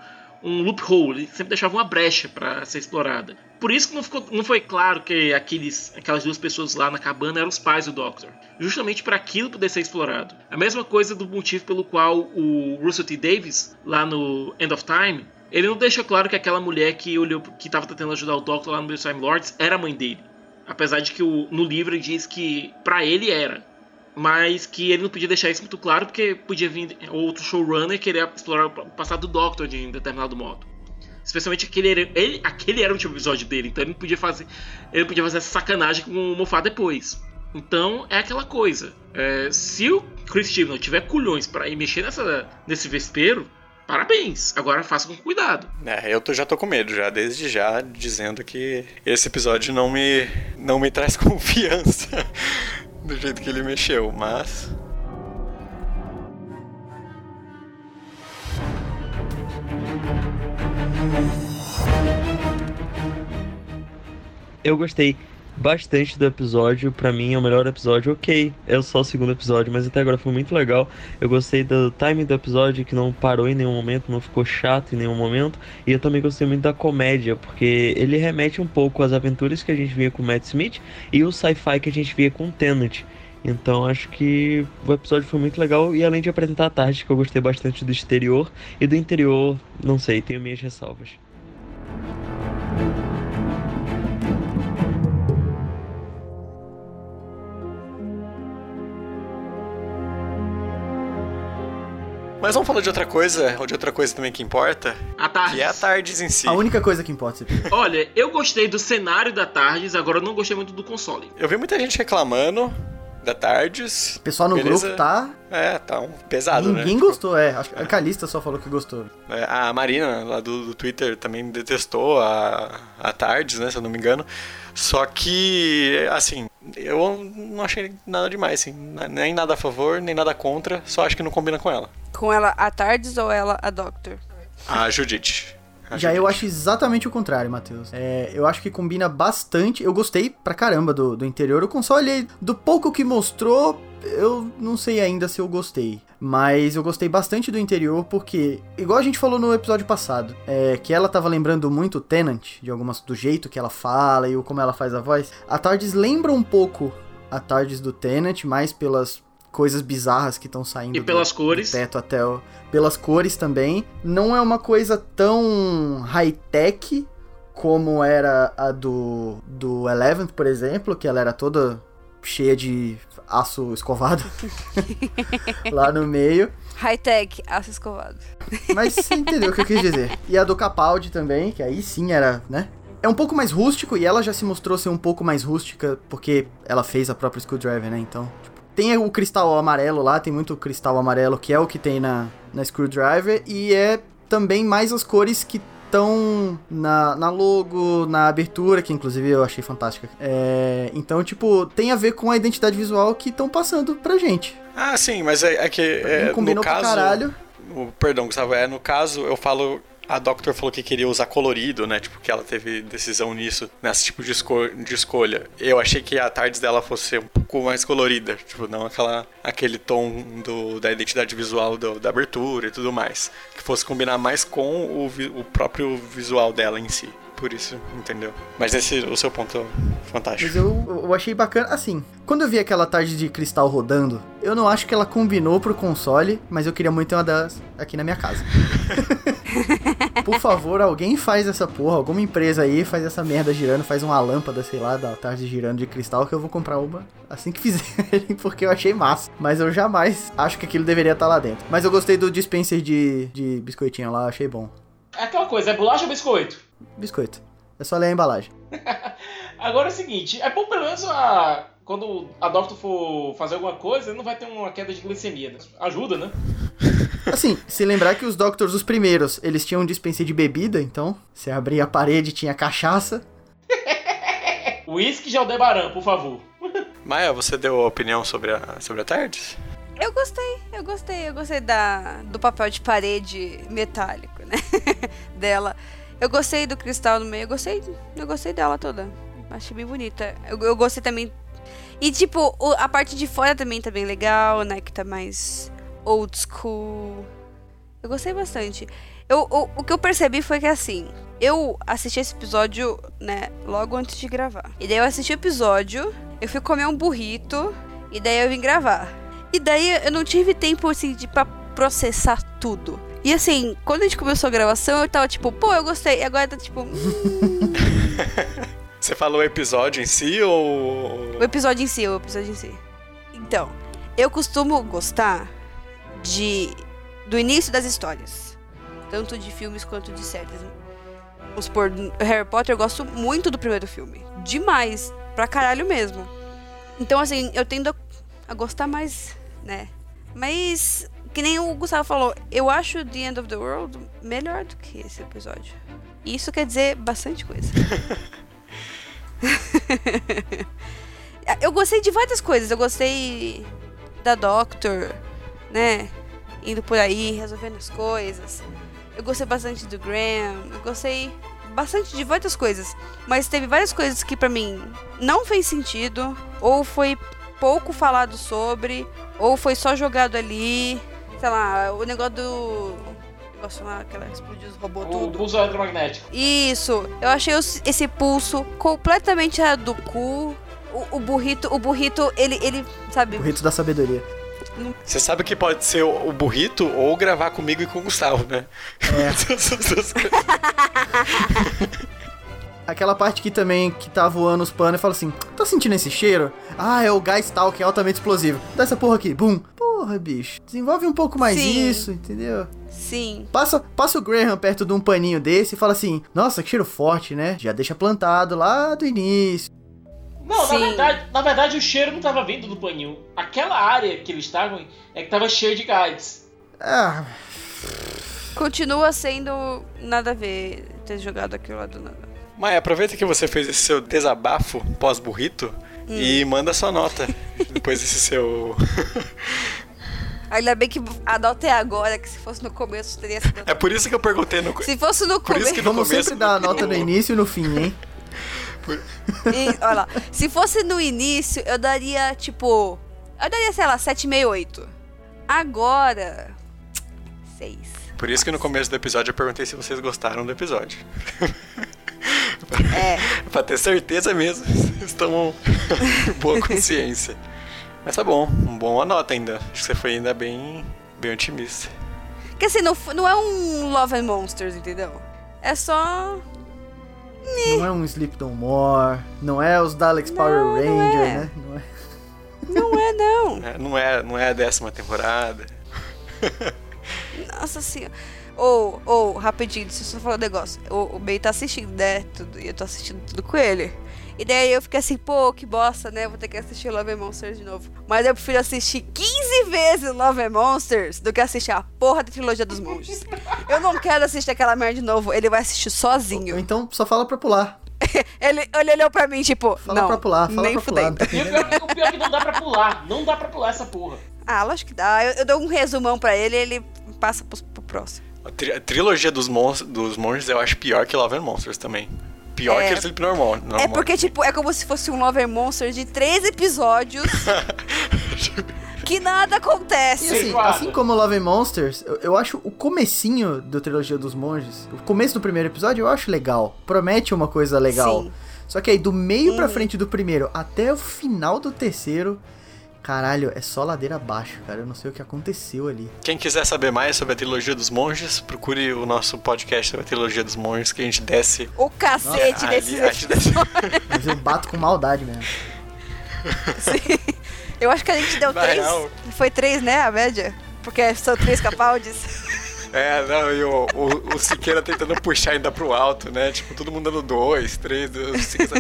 Speaker 2: um loophole, ele sempre deixava uma brecha para ser explorada. Por isso que não, ficou, não foi claro que aqueles, aquelas duas pessoas lá na cabana eram os pais do Doctor. Justamente para aquilo poder ser explorado. A mesma coisa do motivo pelo qual o Russell T. Davis, lá no End of Time, ele não deixa claro que aquela mulher que olhou que estava tentando ajudar o Doctor lá no Time Lords era a mãe dele. Apesar de que o- no livro ele diz que pra ele era. Mas que ele não podia deixar isso muito claro porque podia vir outro showrunner querer explorar o passado do Doctor de um determinado modo. Especialmente aquele era, ele, aquele era o último episódio dele, então ele não podia fazer. Ele não podia fazer essa sacanagem com o Moffat depois. Então é aquela coisa. é, se o Chris Chibnall tiver culhões pra ir mexer nessa, nesse vespeiro, parabéns. Agora faça com cuidado.
Speaker 4: É, eu tô- já tô com medo, já, desde já, dizendo que esse episódio não me, não me traz (laughs) confiança do jeito que ele mexeu, mas.
Speaker 9: Eu gostei bastante do episódio. Pra mim é o melhor episódio. Ok, é só o segundo episódio, mas até agora foi muito legal. Eu gostei do timing do episódio, que não parou em nenhum momento, não ficou chato em nenhum momento. E eu também gostei muito da comédia, porque ele remete um pouco às aventuras que a gente via com Matt Smith e o sci-fi que a gente via com Tennant. Então acho que o episódio foi muito legal e além de apresentar a tarde, que eu gostei bastante do exterior e do interior, não sei, tenho minhas ressalvas.
Speaker 4: Mas vamos falar de outra coisa, ou de outra coisa também que importa,
Speaker 2: A Tardes.
Speaker 4: que é a Tardes em si.
Speaker 3: A única coisa que importa. (laughs)
Speaker 2: Olha, eu gostei do cenário da Tardes, agora eu não gostei muito do console.
Speaker 4: Eu vi muita gente reclamando da Tardes.
Speaker 3: O pessoal no
Speaker 4: Beleza.
Speaker 3: grupo tá.
Speaker 4: É, tá um pesado, né?
Speaker 3: Ninguém gostou, é. Acho que a Calista só falou que gostou.
Speaker 4: É, A Marina, lá do, do Twitter, também detestou a, a Tardes, né, se eu não me engano. Só que, assim, eu não achei nada demais, assim. Nem nada a favor, nem nada contra, só acho que não combina com ela.
Speaker 1: Com ela a Tardes ou ela a Doctor?
Speaker 4: A Judith. A
Speaker 3: Já eu acho exatamente o contrário, Matheus. É, eu acho que combina bastante. Eu gostei pra caramba do, do interior. O console, do pouco que mostrou, eu não sei ainda se eu gostei. Mas eu gostei bastante do interior porque, igual a gente falou no episódio passado, é, que ela tava lembrando muito o Tenant, de algumas, do jeito que ela fala e o como ela faz a voz. A Tardes lembra um pouco a Tardes do Tenant, mais pelas coisas bizarras que estão saindo
Speaker 2: E
Speaker 3: do-
Speaker 2: pelas
Speaker 3: do
Speaker 2: cores.
Speaker 3: teto até o, pelas cores também. Não é uma coisa tão high-tech como era a do, do Eleven, por exemplo, que ela era toda cheia de aço escovado (laughs) lá no meio.
Speaker 1: High-tech, aço escovado.
Speaker 3: Mas você entendeu o que eu quis dizer. E a do Capaldi também, que aí sim era, né? É um pouco mais rústico e ela já se mostrou ser um pouco mais rústica porque ela fez a própria Screwdriver, né? Então, tipo, tem o cristal amarelo lá, tem muito cristal amarelo que é o que tem na, na Screwdriver e é também mais as cores que estão na, na logo, na abertura, que inclusive eu achei fantástica. É, então, tipo, tem a ver com a identidade visual que estão passando pra gente.
Speaker 4: Ah, sim, mas é, é que é, no
Speaker 3: combinou pra
Speaker 4: caso...
Speaker 3: caralho.
Speaker 4: o- perdão, Gustavo, é, no caso eu falo... A Doctor falou que queria usar colorido, né? Tipo, que ela teve decisão nisso, nesse tipo de, esco- de escolha. Eu achei que a tardes dela fosse um pouco mais colorida. Tipo, não aquela, aquele tom do, da identidade visual do- da abertura e tudo mais. Que fosse combinar mais com o, o próprio visual dela em si. Por isso, entendeu? Mas esse o seu ponto é fantástico.
Speaker 3: Mas eu, eu achei bacana, assim, quando eu vi aquela tarde de cristal rodando, eu não acho que ela combinou pro console, mas eu queria muito ter uma das aqui na minha casa. (laughs) Por favor, alguém faz essa porra, alguma empresa aí faz essa merda girando, faz uma lâmpada, sei lá, da tarde girando de cristal que eu vou comprar uma assim que fizerem, (laughs) porque eu achei massa. Mas eu jamais acho que aquilo deveria estar lá dentro. Mas eu gostei do dispenser de, de biscoitinho lá, achei bom.
Speaker 2: É aquela coisa, é bolacha ou biscoito?
Speaker 3: Biscoito. É só ler a embalagem. (laughs)
Speaker 2: Agora é o seguinte, é bom pelo menos a, quando a Doctor for fazer alguma coisa, não vai ter uma queda de glicemia. né? Ajuda, né? (laughs)
Speaker 3: Assim, se lembrar que os Doctors, os primeiros, eles tinham um dispenser de bebida, então você abria a parede tinha cachaça. (laughs)
Speaker 2: Whisky de Aldebaran, por favor.
Speaker 4: Maia, você deu opinião sobre a, sobre a tardes?
Speaker 1: Eu gostei, eu gostei, eu gostei da, do papel de parede metálico, né? dela. Eu gostei do cristal no meio, eu gostei, eu gostei dela toda. Achei bem bonita. Eu, eu gostei também. E tipo, o- a parte de fora também tá bem legal, né? Que tá mais old school. Eu gostei bastante. Eu, o, o que eu percebi foi que assim, eu assisti esse episódio, né, logo antes de gravar. E daí eu assisti o episódio, eu fui comer um burrito, e daí eu vim gravar. E daí eu não tive tempo, assim, de pra processar tudo. E assim, quando a gente começou a gravação, eu tava tipo, pô, eu gostei. E agora tá tipo, hum, (laughs)
Speaker 4: Você falou o episódio em si ou.
Speaker 1: o episódio em si, o episódio em si. Então, eu costumo gostar de do início das histórias. Tanto de filmes quanto de séries. Vamos supor, Harry Potter, eu gosto muito do primeiro filme. Demais. Pra caralho mesmo. Então, assim, eu tendo a, a gostar mais, né? Mas, que nem o Gustavo falou, eu acho The End of the World melhor do que esse episódio. E isso quer dizer bastante coisa. (laughs) eu gostei de várias coisas. Eu gostei da Doctor, né? Indo por aí, resolvendo as coisas. Eu gostei bastante do Graham. Eu gostei bastante de várias coisas. Mas teve várias coisas que pra mim não fez sentido. Ou foi pouco falado sobre. Ou foi só jogado ali. Sei lá, o negócio do. Negócio lá, aquela que explodiu os robôs
Speaker 2: O
Speaker 1: tudo.
Speaker 2: pulso eletromagnético.
Speaker 1: Isso, eu achei esse pulso completamente a do cu. O, o burrito, o burrito, ele, ele, sabe?
Speaker 3: O rito da sabedoria.
Speaker 4: Você sabe que pode ser o o burrito ou gravar comigo e com o Gustavo, né?
Speaker 3: É.
Speaker 4: Essas duas coisas.
Speaker 3: Aquela parte que também que tá voando os panos e fala assim: tá sentindo esse cheiro? Ah, é o gás tal que é altamente explosivo. Dá essa porra aqui, bum. Porra, bicho. Desenvolve um pouco mais
Speaker 1: Sim.
Speaker 3: isso, entendeu?
Speaker 1: Sim.
Speaker 3: Passa, passa o Graham perto de um paninho desse e fala assim: Nossa, que cheiro forte, né? Já deixa plantado lá do início.
Speaker 2: Não, na verdade, na verdade o cheiro não tava vindo do paninho. Aquela área que eles estavam é que tava cheia de guides.
Speaker 3: Ah,
Speaker 1: Continua sendo nada a ver ter jogado aquilo lá do nada.
Speaker 4: Maia, aproveita que você fez esse seu desabafo pós-burrito e manda sua nota. Depois desse seu. (laughs)
Speaker 1: Ainda bem que a nota é agora, que se fosse no começo teria sido.
Speaker 4: É por isso que eu perguntei no.
Speaker 1: Se fosse no
Speaker 4: Por isso
Speaker 1: começo.
Speaker 4: que
Speaker 3: vamos
Speaker 4: começo.
Speaker 3: sempre dar a nota no (laughs) início e no fim, hein?
Speaker 1: E, olha lá, se fosse no início, eu daria, tipo. Eu daria, sei lá, 7,5, 8. Agora. 6.
Speaker 4: Por isso que no começo do episódio eu perguntei se vocês gostaram do episódio.
Speaker 1: É. (laughs)
Speaker 4: pra ter certeza mesmo, (laughs) vocês estão com boa consciência. Mas tá bom, um bom nota ainda. Acho que você foi ainda bem, bem otimista.
Speaker 1: Porque assim, não, não é um Love and Monsters, entendeu? É só.
Speaker 3: Não é um Sleep No More, não é os Daleks Power
Speaker 1: Não, não
Speaker 3: Ranger,
Speaker 1: é.
Speaker 3: né? Não é.
Speaker 1: Não é, não.
Speaker 4: É, Não é, não é a décima temporada.
Speaker 1: Nossa senhora. Ou, ou, rapidinho, deixa eu só falar um negócio. O, o Bey tá assistindo, né? Tudo, e eu tô assistindo tudo com ele. E daí eu fiquei assim, pô, que bosta, né? Vou ter que assistir Love and Monsters de novo. Mas eu prefiro assistir 15 vezes Love and Monsters do que assistir a porra da trilogia dos monges. (laughs) Eu não quero assistir aquela merda de novo. Ele vai assistir sozinho.
Speaker 3: então só fala pra pular. (laughs)
Speaker 1: Ele, ele olhou pra mim, tipo,
Speaker 3: Fala
Speaker 1: não,
Speaker 3: pra pular, fala
Speaker 1: nem
Speaker 3: pra pular. Tá
Speaker 2: o pior, o pior é que não dá pra pular. Não dá pra pular essa porra.
Speaker 1: Ah, lógico que dá. Eu, eu dou um resumão pra ele e ele passa pro, pro próximo.
Speaker 4: A, tri- a trilogia dos, mons dos monstros eu acho pior que Love and Monsters também. Pior
Speaker 1: É.
Speaker 4: que Sleep Normal. normal.
Speaker 1: É porque, tipo, é como se fosse um Lover Monster de três episódios (laughs) que nada
Speaker 3: E
Speaker 1: acontece.
Speaker 3: assim,
Speaker 2: Feijoada.
Speaker 3: assim como Love and Monsters, eu, eu acho o comecinho da trilogia dos monges, o começo do primeiro episódio eu acho legal. Promete uma coisa legal.
Speaker 1: Sim.
Speaker 3: Só que aí do meio pra
Speaker 1: Uhum.
Speaker 3: frente do primeiro até o final do terceiro, caralho, é só ladeira abaixo, cara. Eu não sei o que aconteceu ali.
Speaker 4: Quem quiser saber mais sobre a trilogia dos monges, procure o nosso podcast sobre a trilogia dos monges, que a gente desce.
Speaker 1: O cacete desses
Speaker 4: desce.
Speaker 3: Mas eu bato com maldade mesmo. (laughs)
Speaker 1: Sim. Eu acho que a gente deu
Speaker 4: Na
Speaker 1: três.
Speaker 4: real-
Speaker 1: Foi três, né, a média? Porque são três capaldes.
Speaker 4: É, não, e o, o, o Siqueira tentando puxar ainda pro alto, né? Tipo, todo mundo dando dois, três, dois, cinco,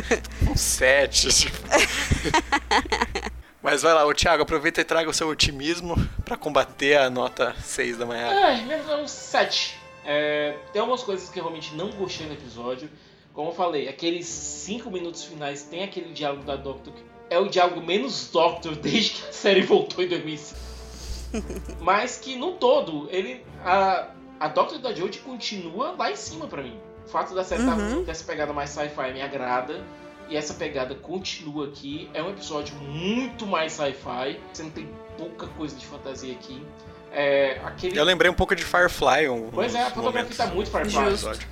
Speaker 4: um sete. Tipo. (laughs) Mas vai lá, ô Thiago, aproveita e traga o seu otimismo pra combater a nota 6 da manhã.
Speaker 2: É, menos um 7. É, tem algumas coisas que eu realmente não gostei no episódio. Como eu falei, aqueles 5 minutos finais tem aquele diálogo da Doctor que é o diálogo menos Doctor desde que a série voltou em 2005. (laughs) Mas que no todo, ele a, a Doctor da Jodie continua lá em cima pra mim. O fato da série tá
Speaker 1: Uhum.
Speaker 2: dessa pegada mais sci-fi me agrada. E essa pegada continua aqui. É um episódio muito mais sci-fi. Você não tem pouca coisa de fantasia aqui. É, aquele
Speaker 4: Eu lembrei um pouco de Firefly. Um,
Speaker 2: Pois é, a fotografia tá muito Firefly.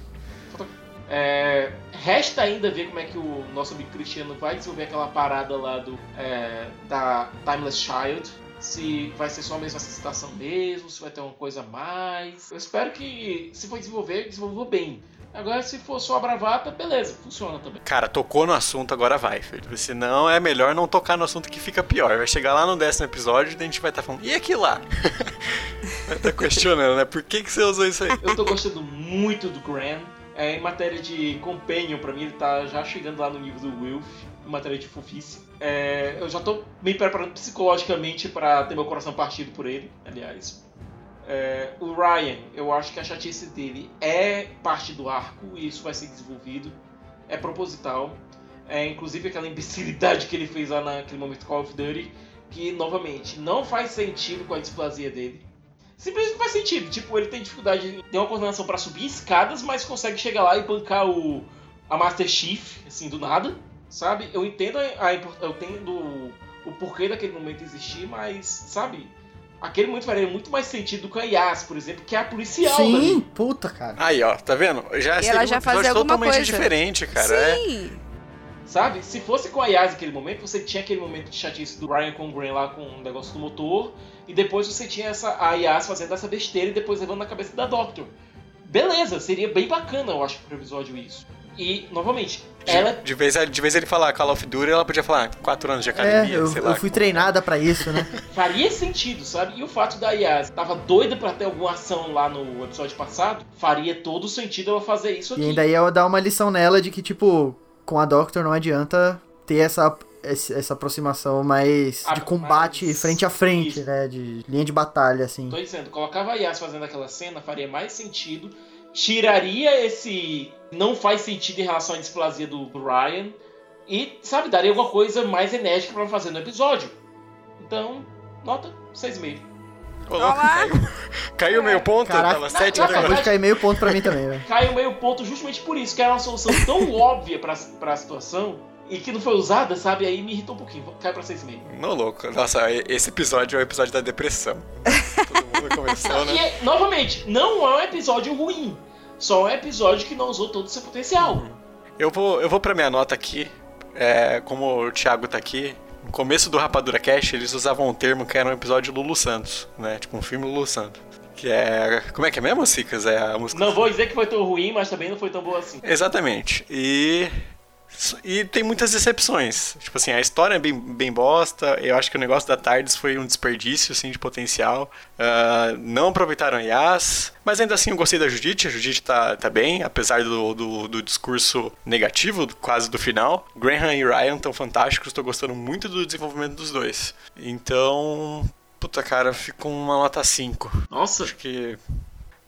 Speaker 2: É, resta ainda ver como é que o nosso amigo Cristiano vai desenvolver aquela parada lá do é, da Timeless Child. Se vai ser só a mesma citação mesmo, se vai ter uma coisa a mais. Eu espero que, se for desenvolver, desenvolva bem. Agora, se for só a bravata, beleza, funciona também.
Speaker 4: Cara, tocou no assunto, agora vai, filho. Senão é melhor não tocar no assunto que fica pior. Vai chegar lá no décimo episódio e a gente vai estar falando, e aquilo lá? (laughs) vai estar questionando, né? Por que, que você usou isso aí?
Speaker 2: Eu tô gostando muito do Graham. É, em matéria de companion, pra mim, ele tá já chegando lá no nível do Wilf, em matéria de fofice. É, eu já tô me preparando psicologicamente pra ter meu coração partido por ele, aliás. É, o Ryan, eu acho que a chatice dele é parte do arco e isso vai ser desenvolvido. É proposital. É, inclusive aquela imbecilidade que ele fez lá naquele momento Call of Duty, que novamente não faz sentido com a displasia dele. Simplesmente não faz sentido. Tipo, ele tem dificuldade, tem uma coordenação pra subir escadas, mas consegue chegar lá e bancar o a Master Chief, assim, do nada, sabe? Eu entendo a, a eu entendo o porquê daquele momento existir, mas, sabe? Aquele momento faria muito mais sentido com a Yas, por exemplo, que é a policial
Speaker 3: Sim,
Speaker 2: dali.
Speaker 3: puta, cara.
Speaker 4: Aí, ó, tá vendo? Já
Speaker 1: E
Speaker 4: seria
Speaker 1: ela
Speaker 4: um
Speaker 1: já
Speaker 4: episódio
Speaker 1: fazia alguma
Speaker 4: totalmente
Speaker 1: coisa.
Speaker 4: diferente, cara. É.
Speaker 1: Sim.
Speaker 2: Sabe? Se fosse com a Yas naquele momento, você tinha aquele momento de chatice do Ryan com o Graham lá com o negócio do motor, e depois você tinha essa, a Yas fazendo essa besteira e depois levando na cabeça da Doctor. Beleza, seria bem bacana, eu acho, pro episódio isso. E, novamente, ela.
Speaker 4: De vez, de vez ele falar Call of Duty, ela podia falar 4 anos de
Speaker 3: É,
Speaker 4: academia,
Speaker 3: eu,
Speaker 4: sei
Speaker 3: eu
Speaker 4: lá.
Speaker 3: fui treinada pra isso, né? (laughs)
Speaker 2: Faria sentido, sabe? E o fato da Yas tava doida pra ter alguma ação lá no episódio passado, faria todo sentido ela fazer isso aqui.
Speaker 3: E ainda ia dar uma lição nela de que, tipo, com a Doctor não adianta ter essa, essa aproximação mais
Speaker 2: Ah,
Speaker 3: de combate
Speaker 2: mas-
Speaker 3: frente a frente,
Speaker 2: isso.
Speaker 3: né? De linha de batalha, assim.
Speaker 2: Tô dizendo, colocava a Yas fazendo aquela cena faria mais sentido, tiraria esse não faz sentido em relação à displasia do Ryan e, sabe, daria alguma coisa mais enérgica pra fazer no episódio. Então, nota 6,5.
Speaker 4: Ô, louco, caiu, caiu meio ponto,
Speaker 3: Caraca,
Speaker 4: tava 7
Speaker 2: na
Speaker 3: cair meio ponto pra mim também, velho.
Speaker 2: Caiu meio ponto justamente por isso, que era uma solução tão (laughs) óbvia pra, pra situação e que não foi usada, sabe? Aí me irritou um pouquinho. Cai pra 6,5.
Speaker 4: Não, louco. Nossa, esse episódio é o episódio da depressão. (laughs) Todo mundo começou,
Speaker 2: E,
Speaker 4: né?
Speaker 2: é- novamente, não é um episódio ruim. Só um episódio que não usou todo o seu potencial.
Speaker 4: Eu vou, eu vou pra minha nota aqui. É, como o Thiago tá aqui, no começo do Rapadura Cash, eles usavam um termo que era um episódio Lulu Santos, né? Tipo um filme Lulu Santos. Que é. Como é que é mesmo, Cicas? É a música.
Speaker 2: Não vou dizer que foi tão ruim, mas também não foi tão boa assim.
Speaker 4: Exatamente. E. E tem muitas decepções. Tipo assim, a história é bem, bem bosta. Eu acho que o negócio da Tardes foi um desperdício assim, de potencial. Ah, não aproveitaram a Yas. Mas ainda assim eu gostei da Judite. A Judite tá, tá bem, apesar do, do, do discurso negativo, quase do final. Graham e Ryan estão fantásticos. Tô gostando muito do desenvolvimento dos dois. Então. Puta cara, ficou uma nota 5.
Speaker 2: Nossa,
Speaker 4: Acho que.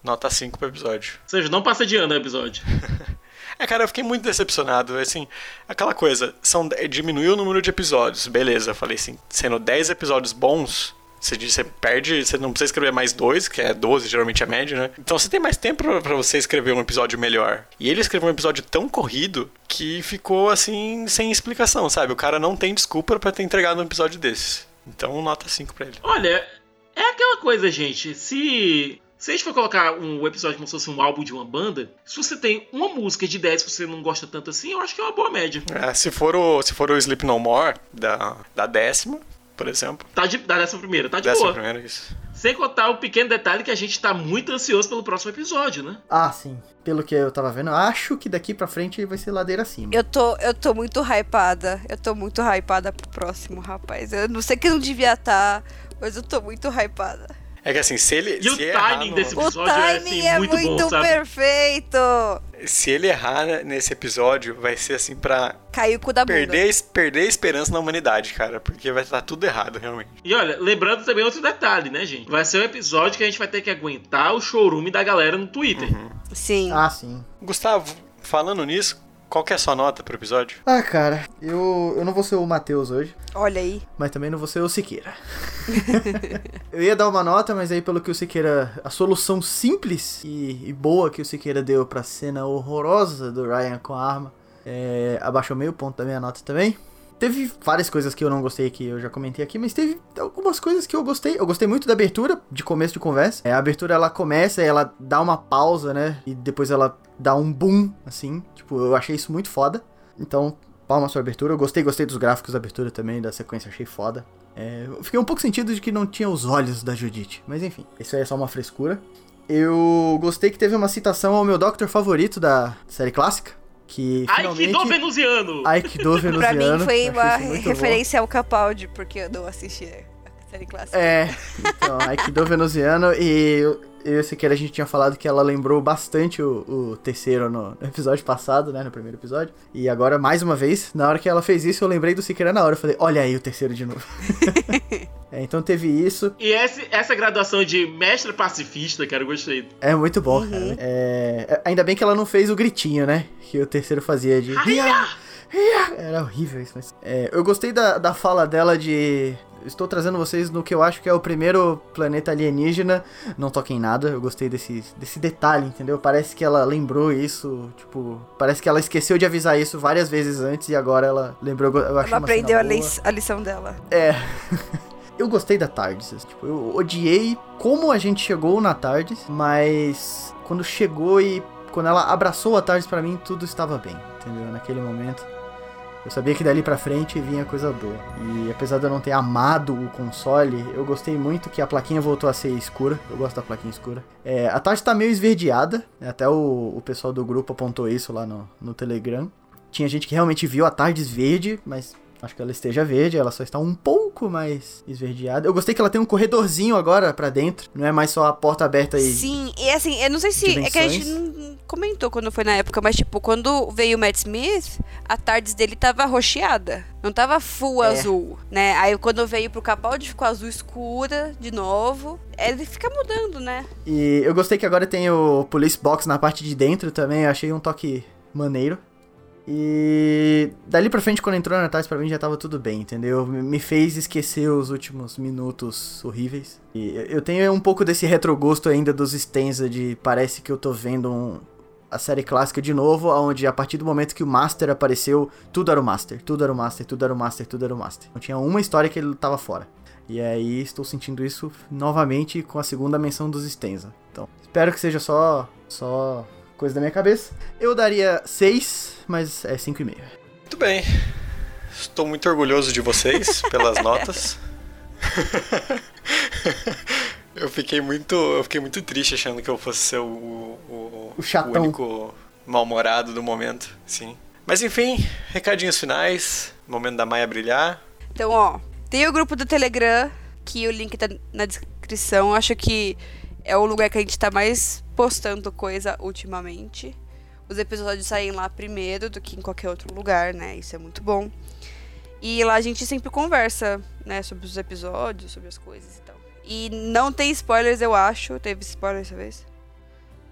Speaker 4: Nota 5 pro episódio.
Speaker 2: ou seja, não passa de ano o episódio. (laughs)
Speaker 4: É, cara, eu fiquei muito decepcionado. Assim, aquela coisa, são, diminuiu o número de episódios, beleza. Falei assim, sendo 10 episódios bons, você, você perde, você não precisa escrever mais dois, que é 12, geralmente é a média, né? Então você tem mais tempo pra você escrever um episódio melhor. E ele escreveu um episódio tão corrido que ficou assim, sem explicação, sabe? O cara não tem desculpa pra ter entregado um episódio desse. Então, nota 5 pra ele.
Speaker 2: Olha, é aquela coisa, gente. Se. Se a gente for colocar um episódio como se fosse um álbum de uma banda, se você tem uma música de 10 que você não gosta tanto assim, eu acho que é uma boa média.
Speaker 4: É, se, for o, se for o Sleep No More, da, da décima, por exemplo.
Speaker 2: Tá de, da décima primeira, tá de
Speaker 4: Décima
Speaker 2: boa.
Speaker 4: primeira, isso.
Speaker 2: Sem contar o pequeno detalhe que a gente tá muito ansioso pelo próximo episódio, né?
Speaker 3: Ah, sim. Pelo que eu tava vendo, acho que daqui pra frente vai ser ladeira acima.
Speaker 1: Eu tô, eu tô muito hypada. Eu tô muito hypada pro próximo, rapaz. Eu não sei que não devia estar, mas eu tô muito hypada.
Speaker 4: É que assim, se ele.
Speaker 2: E o
Speaker 4: se errar
Speaker 2: timing
Speaker 4: no-
Speaker 2: desse
Speaker 1: O
Speaker 2: episódio é,
Speaker 1: timing
Speaker 2: assim,
Speaker 1: é
Speaker 2: muito,
Speaker 1: muito,
Speaker 2: bom, sabe?
Speaker 1: perfeito.
Speaker 4: Se ele errar nesse episódio, vai ser assim pra
Speaker 1: Caiu o cu da bunda.
Speaker 4: perder, perder a esperança na humanidade, cara. Porque vai estar tudo errado, realmente.
Speaker 2: E olha, lembrando também outro detalhe, né, gente? Vai ser um episódio que a gente vai ter que aguentar o showroom da galera no Twitter.
Speaker 1: Sim.
Speaker 3: Ah, sim.
Speaker 4: Gustavo, falando nisso, qual que é a sua nota pro episódio?
Speaker 3: Ah, cara, eu, eu não vou ser o Matheus hoje,
Speaker 1: Olha aí.
Speaker 3: mas também não vou ser o Siqueira. (laughs) eu ia dar uma nota, mas aí pelo que o Siqueira. A solução simples e, e boa que o Siqueira deu pra cena horrorosa do Ryan com a arma, é, abaixou meio ponto da minha nota também. Teve várias coisas que eu não gostei que eu já comentei aqui, mas teve algumas coisas que eu gostei. Eu gostei muito da abertura, de começo de conversa. É, a abertura ela começa e ela dá uma pausa, né? E depois ela dá um boom, assim. Tipo, eu achei isso muito foda. Então, palmas pra abertura. Eu gostei, gostei dos gráficos da abertura também, da sequência, achei foda. É, eu fiquei um pouco sentido de que não tinha os olhos da Judite. Mas enfim, isso aí é só uma frescura. Eu gostei que teve uma citação ao meu Doctor favorito da série clássica. Que finalmente...
Speaker 2: Aikido venusiano!
Speaker 3: Aikido (laughs)
Speaker 1: Pra
Speaker 3: venusiano.
Speaker 1: mim foi uma
Speaker 3: bom.
Speaker 1: referência ao Capaldi, porque eu não assisti a série clássica.
Speaker 3: É, então, Aikido venusiano e eu e o Siqueira a gente tinha falado que ela lembrou bastante o, o terceiro no, no episódio passado, né, no primeiro episódio. E agora, mais uma vez, na hora que ela fez isso, eu lembrei do Siqueira na hora. Eu falei, olha aí o terceiro de novo. (laughs) É, então teve isso.
Speaker 2: E esse, essa graduação de mestre pacifista, cara, eu gostei.
Speaker 3: É muito bom, cara. É, ainda bem que ela não fez o gritinho, né? Que o terceiro fazia de. Era horrível isso, mas. É, eu gostei da, da fala dela de. Estou trazendo vocês no que eu acho que é o primeiro planeta alienígena. Não toquem em nada, eu gostei desse, desse detalhe, entendeu? Parece que ela lembrou isso, tipo. Parece que ela esqueceu de avisar isso várias vezes antes e agora ela lembrou. Eu achei
Speaker 1: Ela aprendeu a, a lição dela.
Speaker 3: É. (laughs) eu gostei da Tardes. Tipo, eu odiei como a gente chegou na Tardes, mas quando chegou e quando ela abraçou a Tardes pra mim, tudo estava bem, entendeu? Naquele momento. Eu sabia que dali pra frente vinha coisa boa. E apesar de eu não ter amado o console, eu gostei muito que a plaquinha voltou a ser escura. Eu gosto da plaquinha escura. É, a tarde tá meio esverdeada, né? até o, o pessoal do grupo apontou isso lá no, no Telegram. Tinha gente que realmente viu a tarde verde, mas Acho que ela esteja verde, ela só está um pouco mais esverdeada. Eu gostei que ela tem um corredorzinho agora para dentro, não é mais só a porta aberta aí.
Speaker 1: Sim, e assim, eu não sei se. É que a gente não comentou quando foi na época, mas tipo, quando veio o Matt Smith, a tardes dele tava rocheada. Não tava full é. azul, né? Aí quando veio pro Capaldi ficou azul escura de novo. Ele fica mudando, né?
Speaker 3: E eu gostei que agora tem o Police Box na parte de dentro também. Eu achei um toque maneiro. E dali pra frente, quando entrou na tarde, pra mim já tava tudo bem, entendeu? Me fez esquecer os últimos minutos horríveis. E eu tenho um pouco desse retrogosto ainda dos Stenza de parece que eu tô vendo um, a série clássica de novo, onde a partir do momento que o Master apareceu, tudo era o Master, tudo era o Master, tudo era o Master, tudo era o Master. Não tinha uma história que ele tava fora. E aí estou sentindo isso novamente com a segunda menção dos Stenza. Então, espero que seja só só coisa da minha cabeça. Eu daria 6, mas é 5,5.
Speaker 4: Muito bem. Estou muito orgulhoso de vocês (laughs) pelas notas. (laughs) eu fiquei muito, eu fiquei muito triste achando que eu fosse ser o, o,
Speaker 3: o, chatão.
Speaker 4: o único mal-humorado do momento, sim. Mas enfim, recadinhos finais, momento da Maia brilhar.
Speaker 1: Então, ó, tem o grupo do Telegram, que o link tá na descrição. Acho que é o lugar que a gente tá mais postando coisa ultimamente. Os episódios saem lá primeiro do que em qualquer outro lugar, né? Isso é muito bom. E lá a gente sempre conversa, né, sobre os episódios, sobre as coisas e tal. E não tem spoilers, eu acho. Teve spoiler essa vez?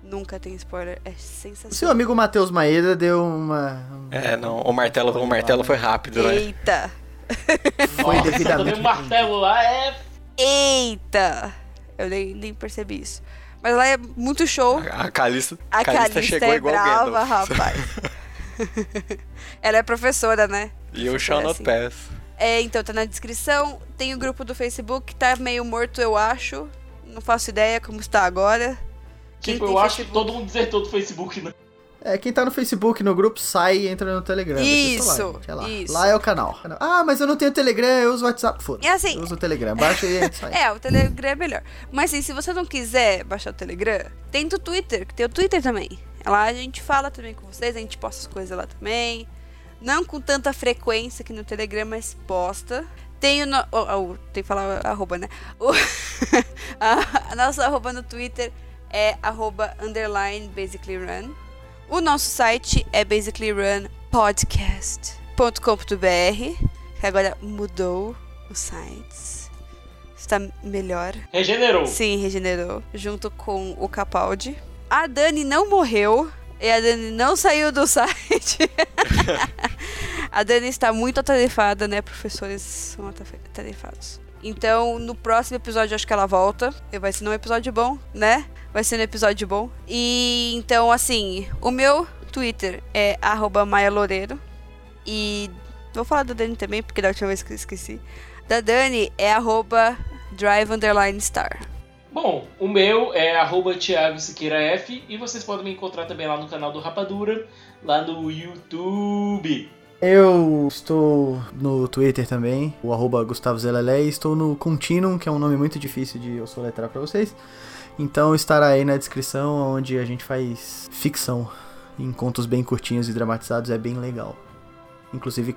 Speaker 1: Nunca tem spoiler. É sensacional. O
Speaker 3: seu amigo Matheus Maeda deu uma.
Speaker 4: É, não. O martelo, o martelo foi rápido,
Speaker 1: né? Eita! (laughs)
Speaker 3: foi devidamente.
Speaker 2: O martelo lá é.
Speaker 1: Eita! Eu nem, nem percebi isso. Mas lá é muito show.
Speaker 4: A, Calista,
Speaker 1: a
Speaker 4: Calista, Calista chegou é igual
Speaker 1: brava, rapaz. (laughs) Ela é professora, né?
Speaker 4: E o Shall Not Pass.
Speaker 1: É, então tá na descrição. Tem o grupo do Facebook, tá meio morto, eu acho. Não faço ideia como está agora.
Speaker 2: Quem tipo, eu Facebook? acho que todo mundo desertou do Facebook, né?
Speaker 3: É, quem tá no Facebook, no grupo, sai e entra no Telegram.
Speaker 1: Isso,
Speaker 3: lá, lá.
Speaker 1: isso.
Speaker 3: Lá é o canal. Ah, mas eu não tenho Telegram, eu uso o WhatsApp. Foda.
Speaker 1: É assim,
Speaker 3: eu uso o Telegram. Baixa e (laughs) sai.
Speaker 1: É, o Telegram é melhor. Mas assim, se você não quiser baixar o Telegram, tenta o Twitter, que tem o Twitter também. Lá a gente fala também com vocês, a gente posta as coisas lá também. Não com tanta frequência que no Telegram, mas posta. Tem o. No, oh, oh, tem que falar arroba, né? O, (laughs) a, a nossa arroba no Twitter é arroba underline basically run. O nosso site é basicallyrunpodcast.com.br, que agora mudou o site. Está melhor.
Speaker 2: Regenerou.
Speaker 1: Sim, regenerou. Junto com o Capaldi. A Dani não morreu. E a Dani não saiu do (laughs) site. (laughs) a Dani está muito atarefada, né? Professores são atarefados. Então, no próximo episódio, acho que ela volta. Vai ser um episódio bom, né? Vai ser um episódio bom. E então, assim, o meu Twitter é @maia_loureiro e vou falar da Dani também, porque da última vez que eu esqueci. Da Dani é arroba drive underline star.
Speaker 2: Bom, o meu é arroba Thiago Siqueira F e vocês podem me encontrar também lá no canal do Rapadura, lá no YouTube.
Speaker 3: Eu estou no Twitter também, o arroba Gustavo Zelelé, e estou no Continuum, que é um nome muito difícil de eu soletrar para vocês. Então estará aí na descrição onde a gente faz ficção em contos bem curtinhos e dramatizados, é bem legal. Inclusive,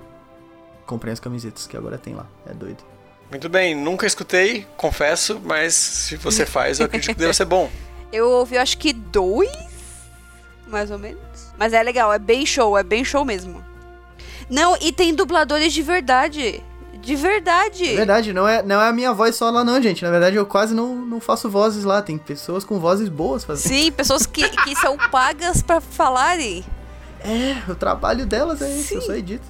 Speaker 3: comprem as camisetas que agora tem lá, é doido.
Speaker 4: Muito bem, nunca escutei, confesso, mas se você (laughs) faz, eu acredito que deve ser bom.
Speaker 1: Eu ouvi, acho que dois, mais ou menos. Mas é legal, é bem show, é bem show mesmo. Não, e tem dubladores de verdade. De verdade.
Speaker 3: Verdade, não é, não é a minha voz só lá não, gente. Na verdade, eu quase não, não faço vozes lá. Tem pessoas com vozes boas fazendo.
Speaker 1: Sim, pessoas que, que são pagas para falarem.
Speaker 3: É, o trabalho delas é Sim. isso, eu só edito.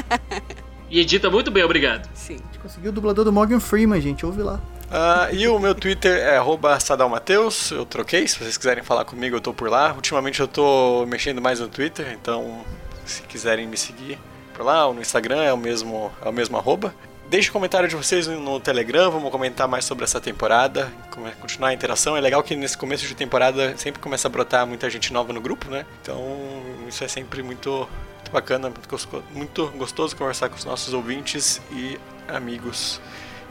Speaker 3: (laughs)
Speaker 2: e edita muito bem, obrigado.
Speaker 1: Sim. A
Speaker 3: gente conseguiu o dublador do Morgan Freeman, gente, ouve lá.
Speaker 4: Uh, e o meu Twitter é sadalmateus, eu troquei, se vocês quiserem falar comigo eu tô por lá. Ultimamente eu tô mexendo mais no Twitter, então se quiserem me seguir por lá, ou no Instagram é o mesmo, é o mesmo arroba. Deixe o um comentário de vocês no Telegram, vamos comentar mais sobre essa temporada, continuar a interação. É legal que nesse começo de temporada sempre começa a brotar muita gente nova no grupo, né? Então isso é sempre muito, Muito bacana, muito gostoso, muito gostoso conversar com os nossos ouvintes e amigos.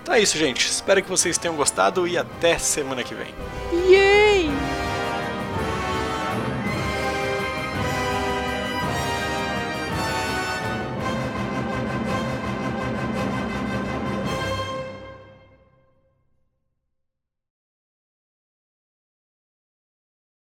Speaker 4: Então é isso, gente. Espero que vocês tenham gostado e até semana que vem.
Speaker 1: Yeah!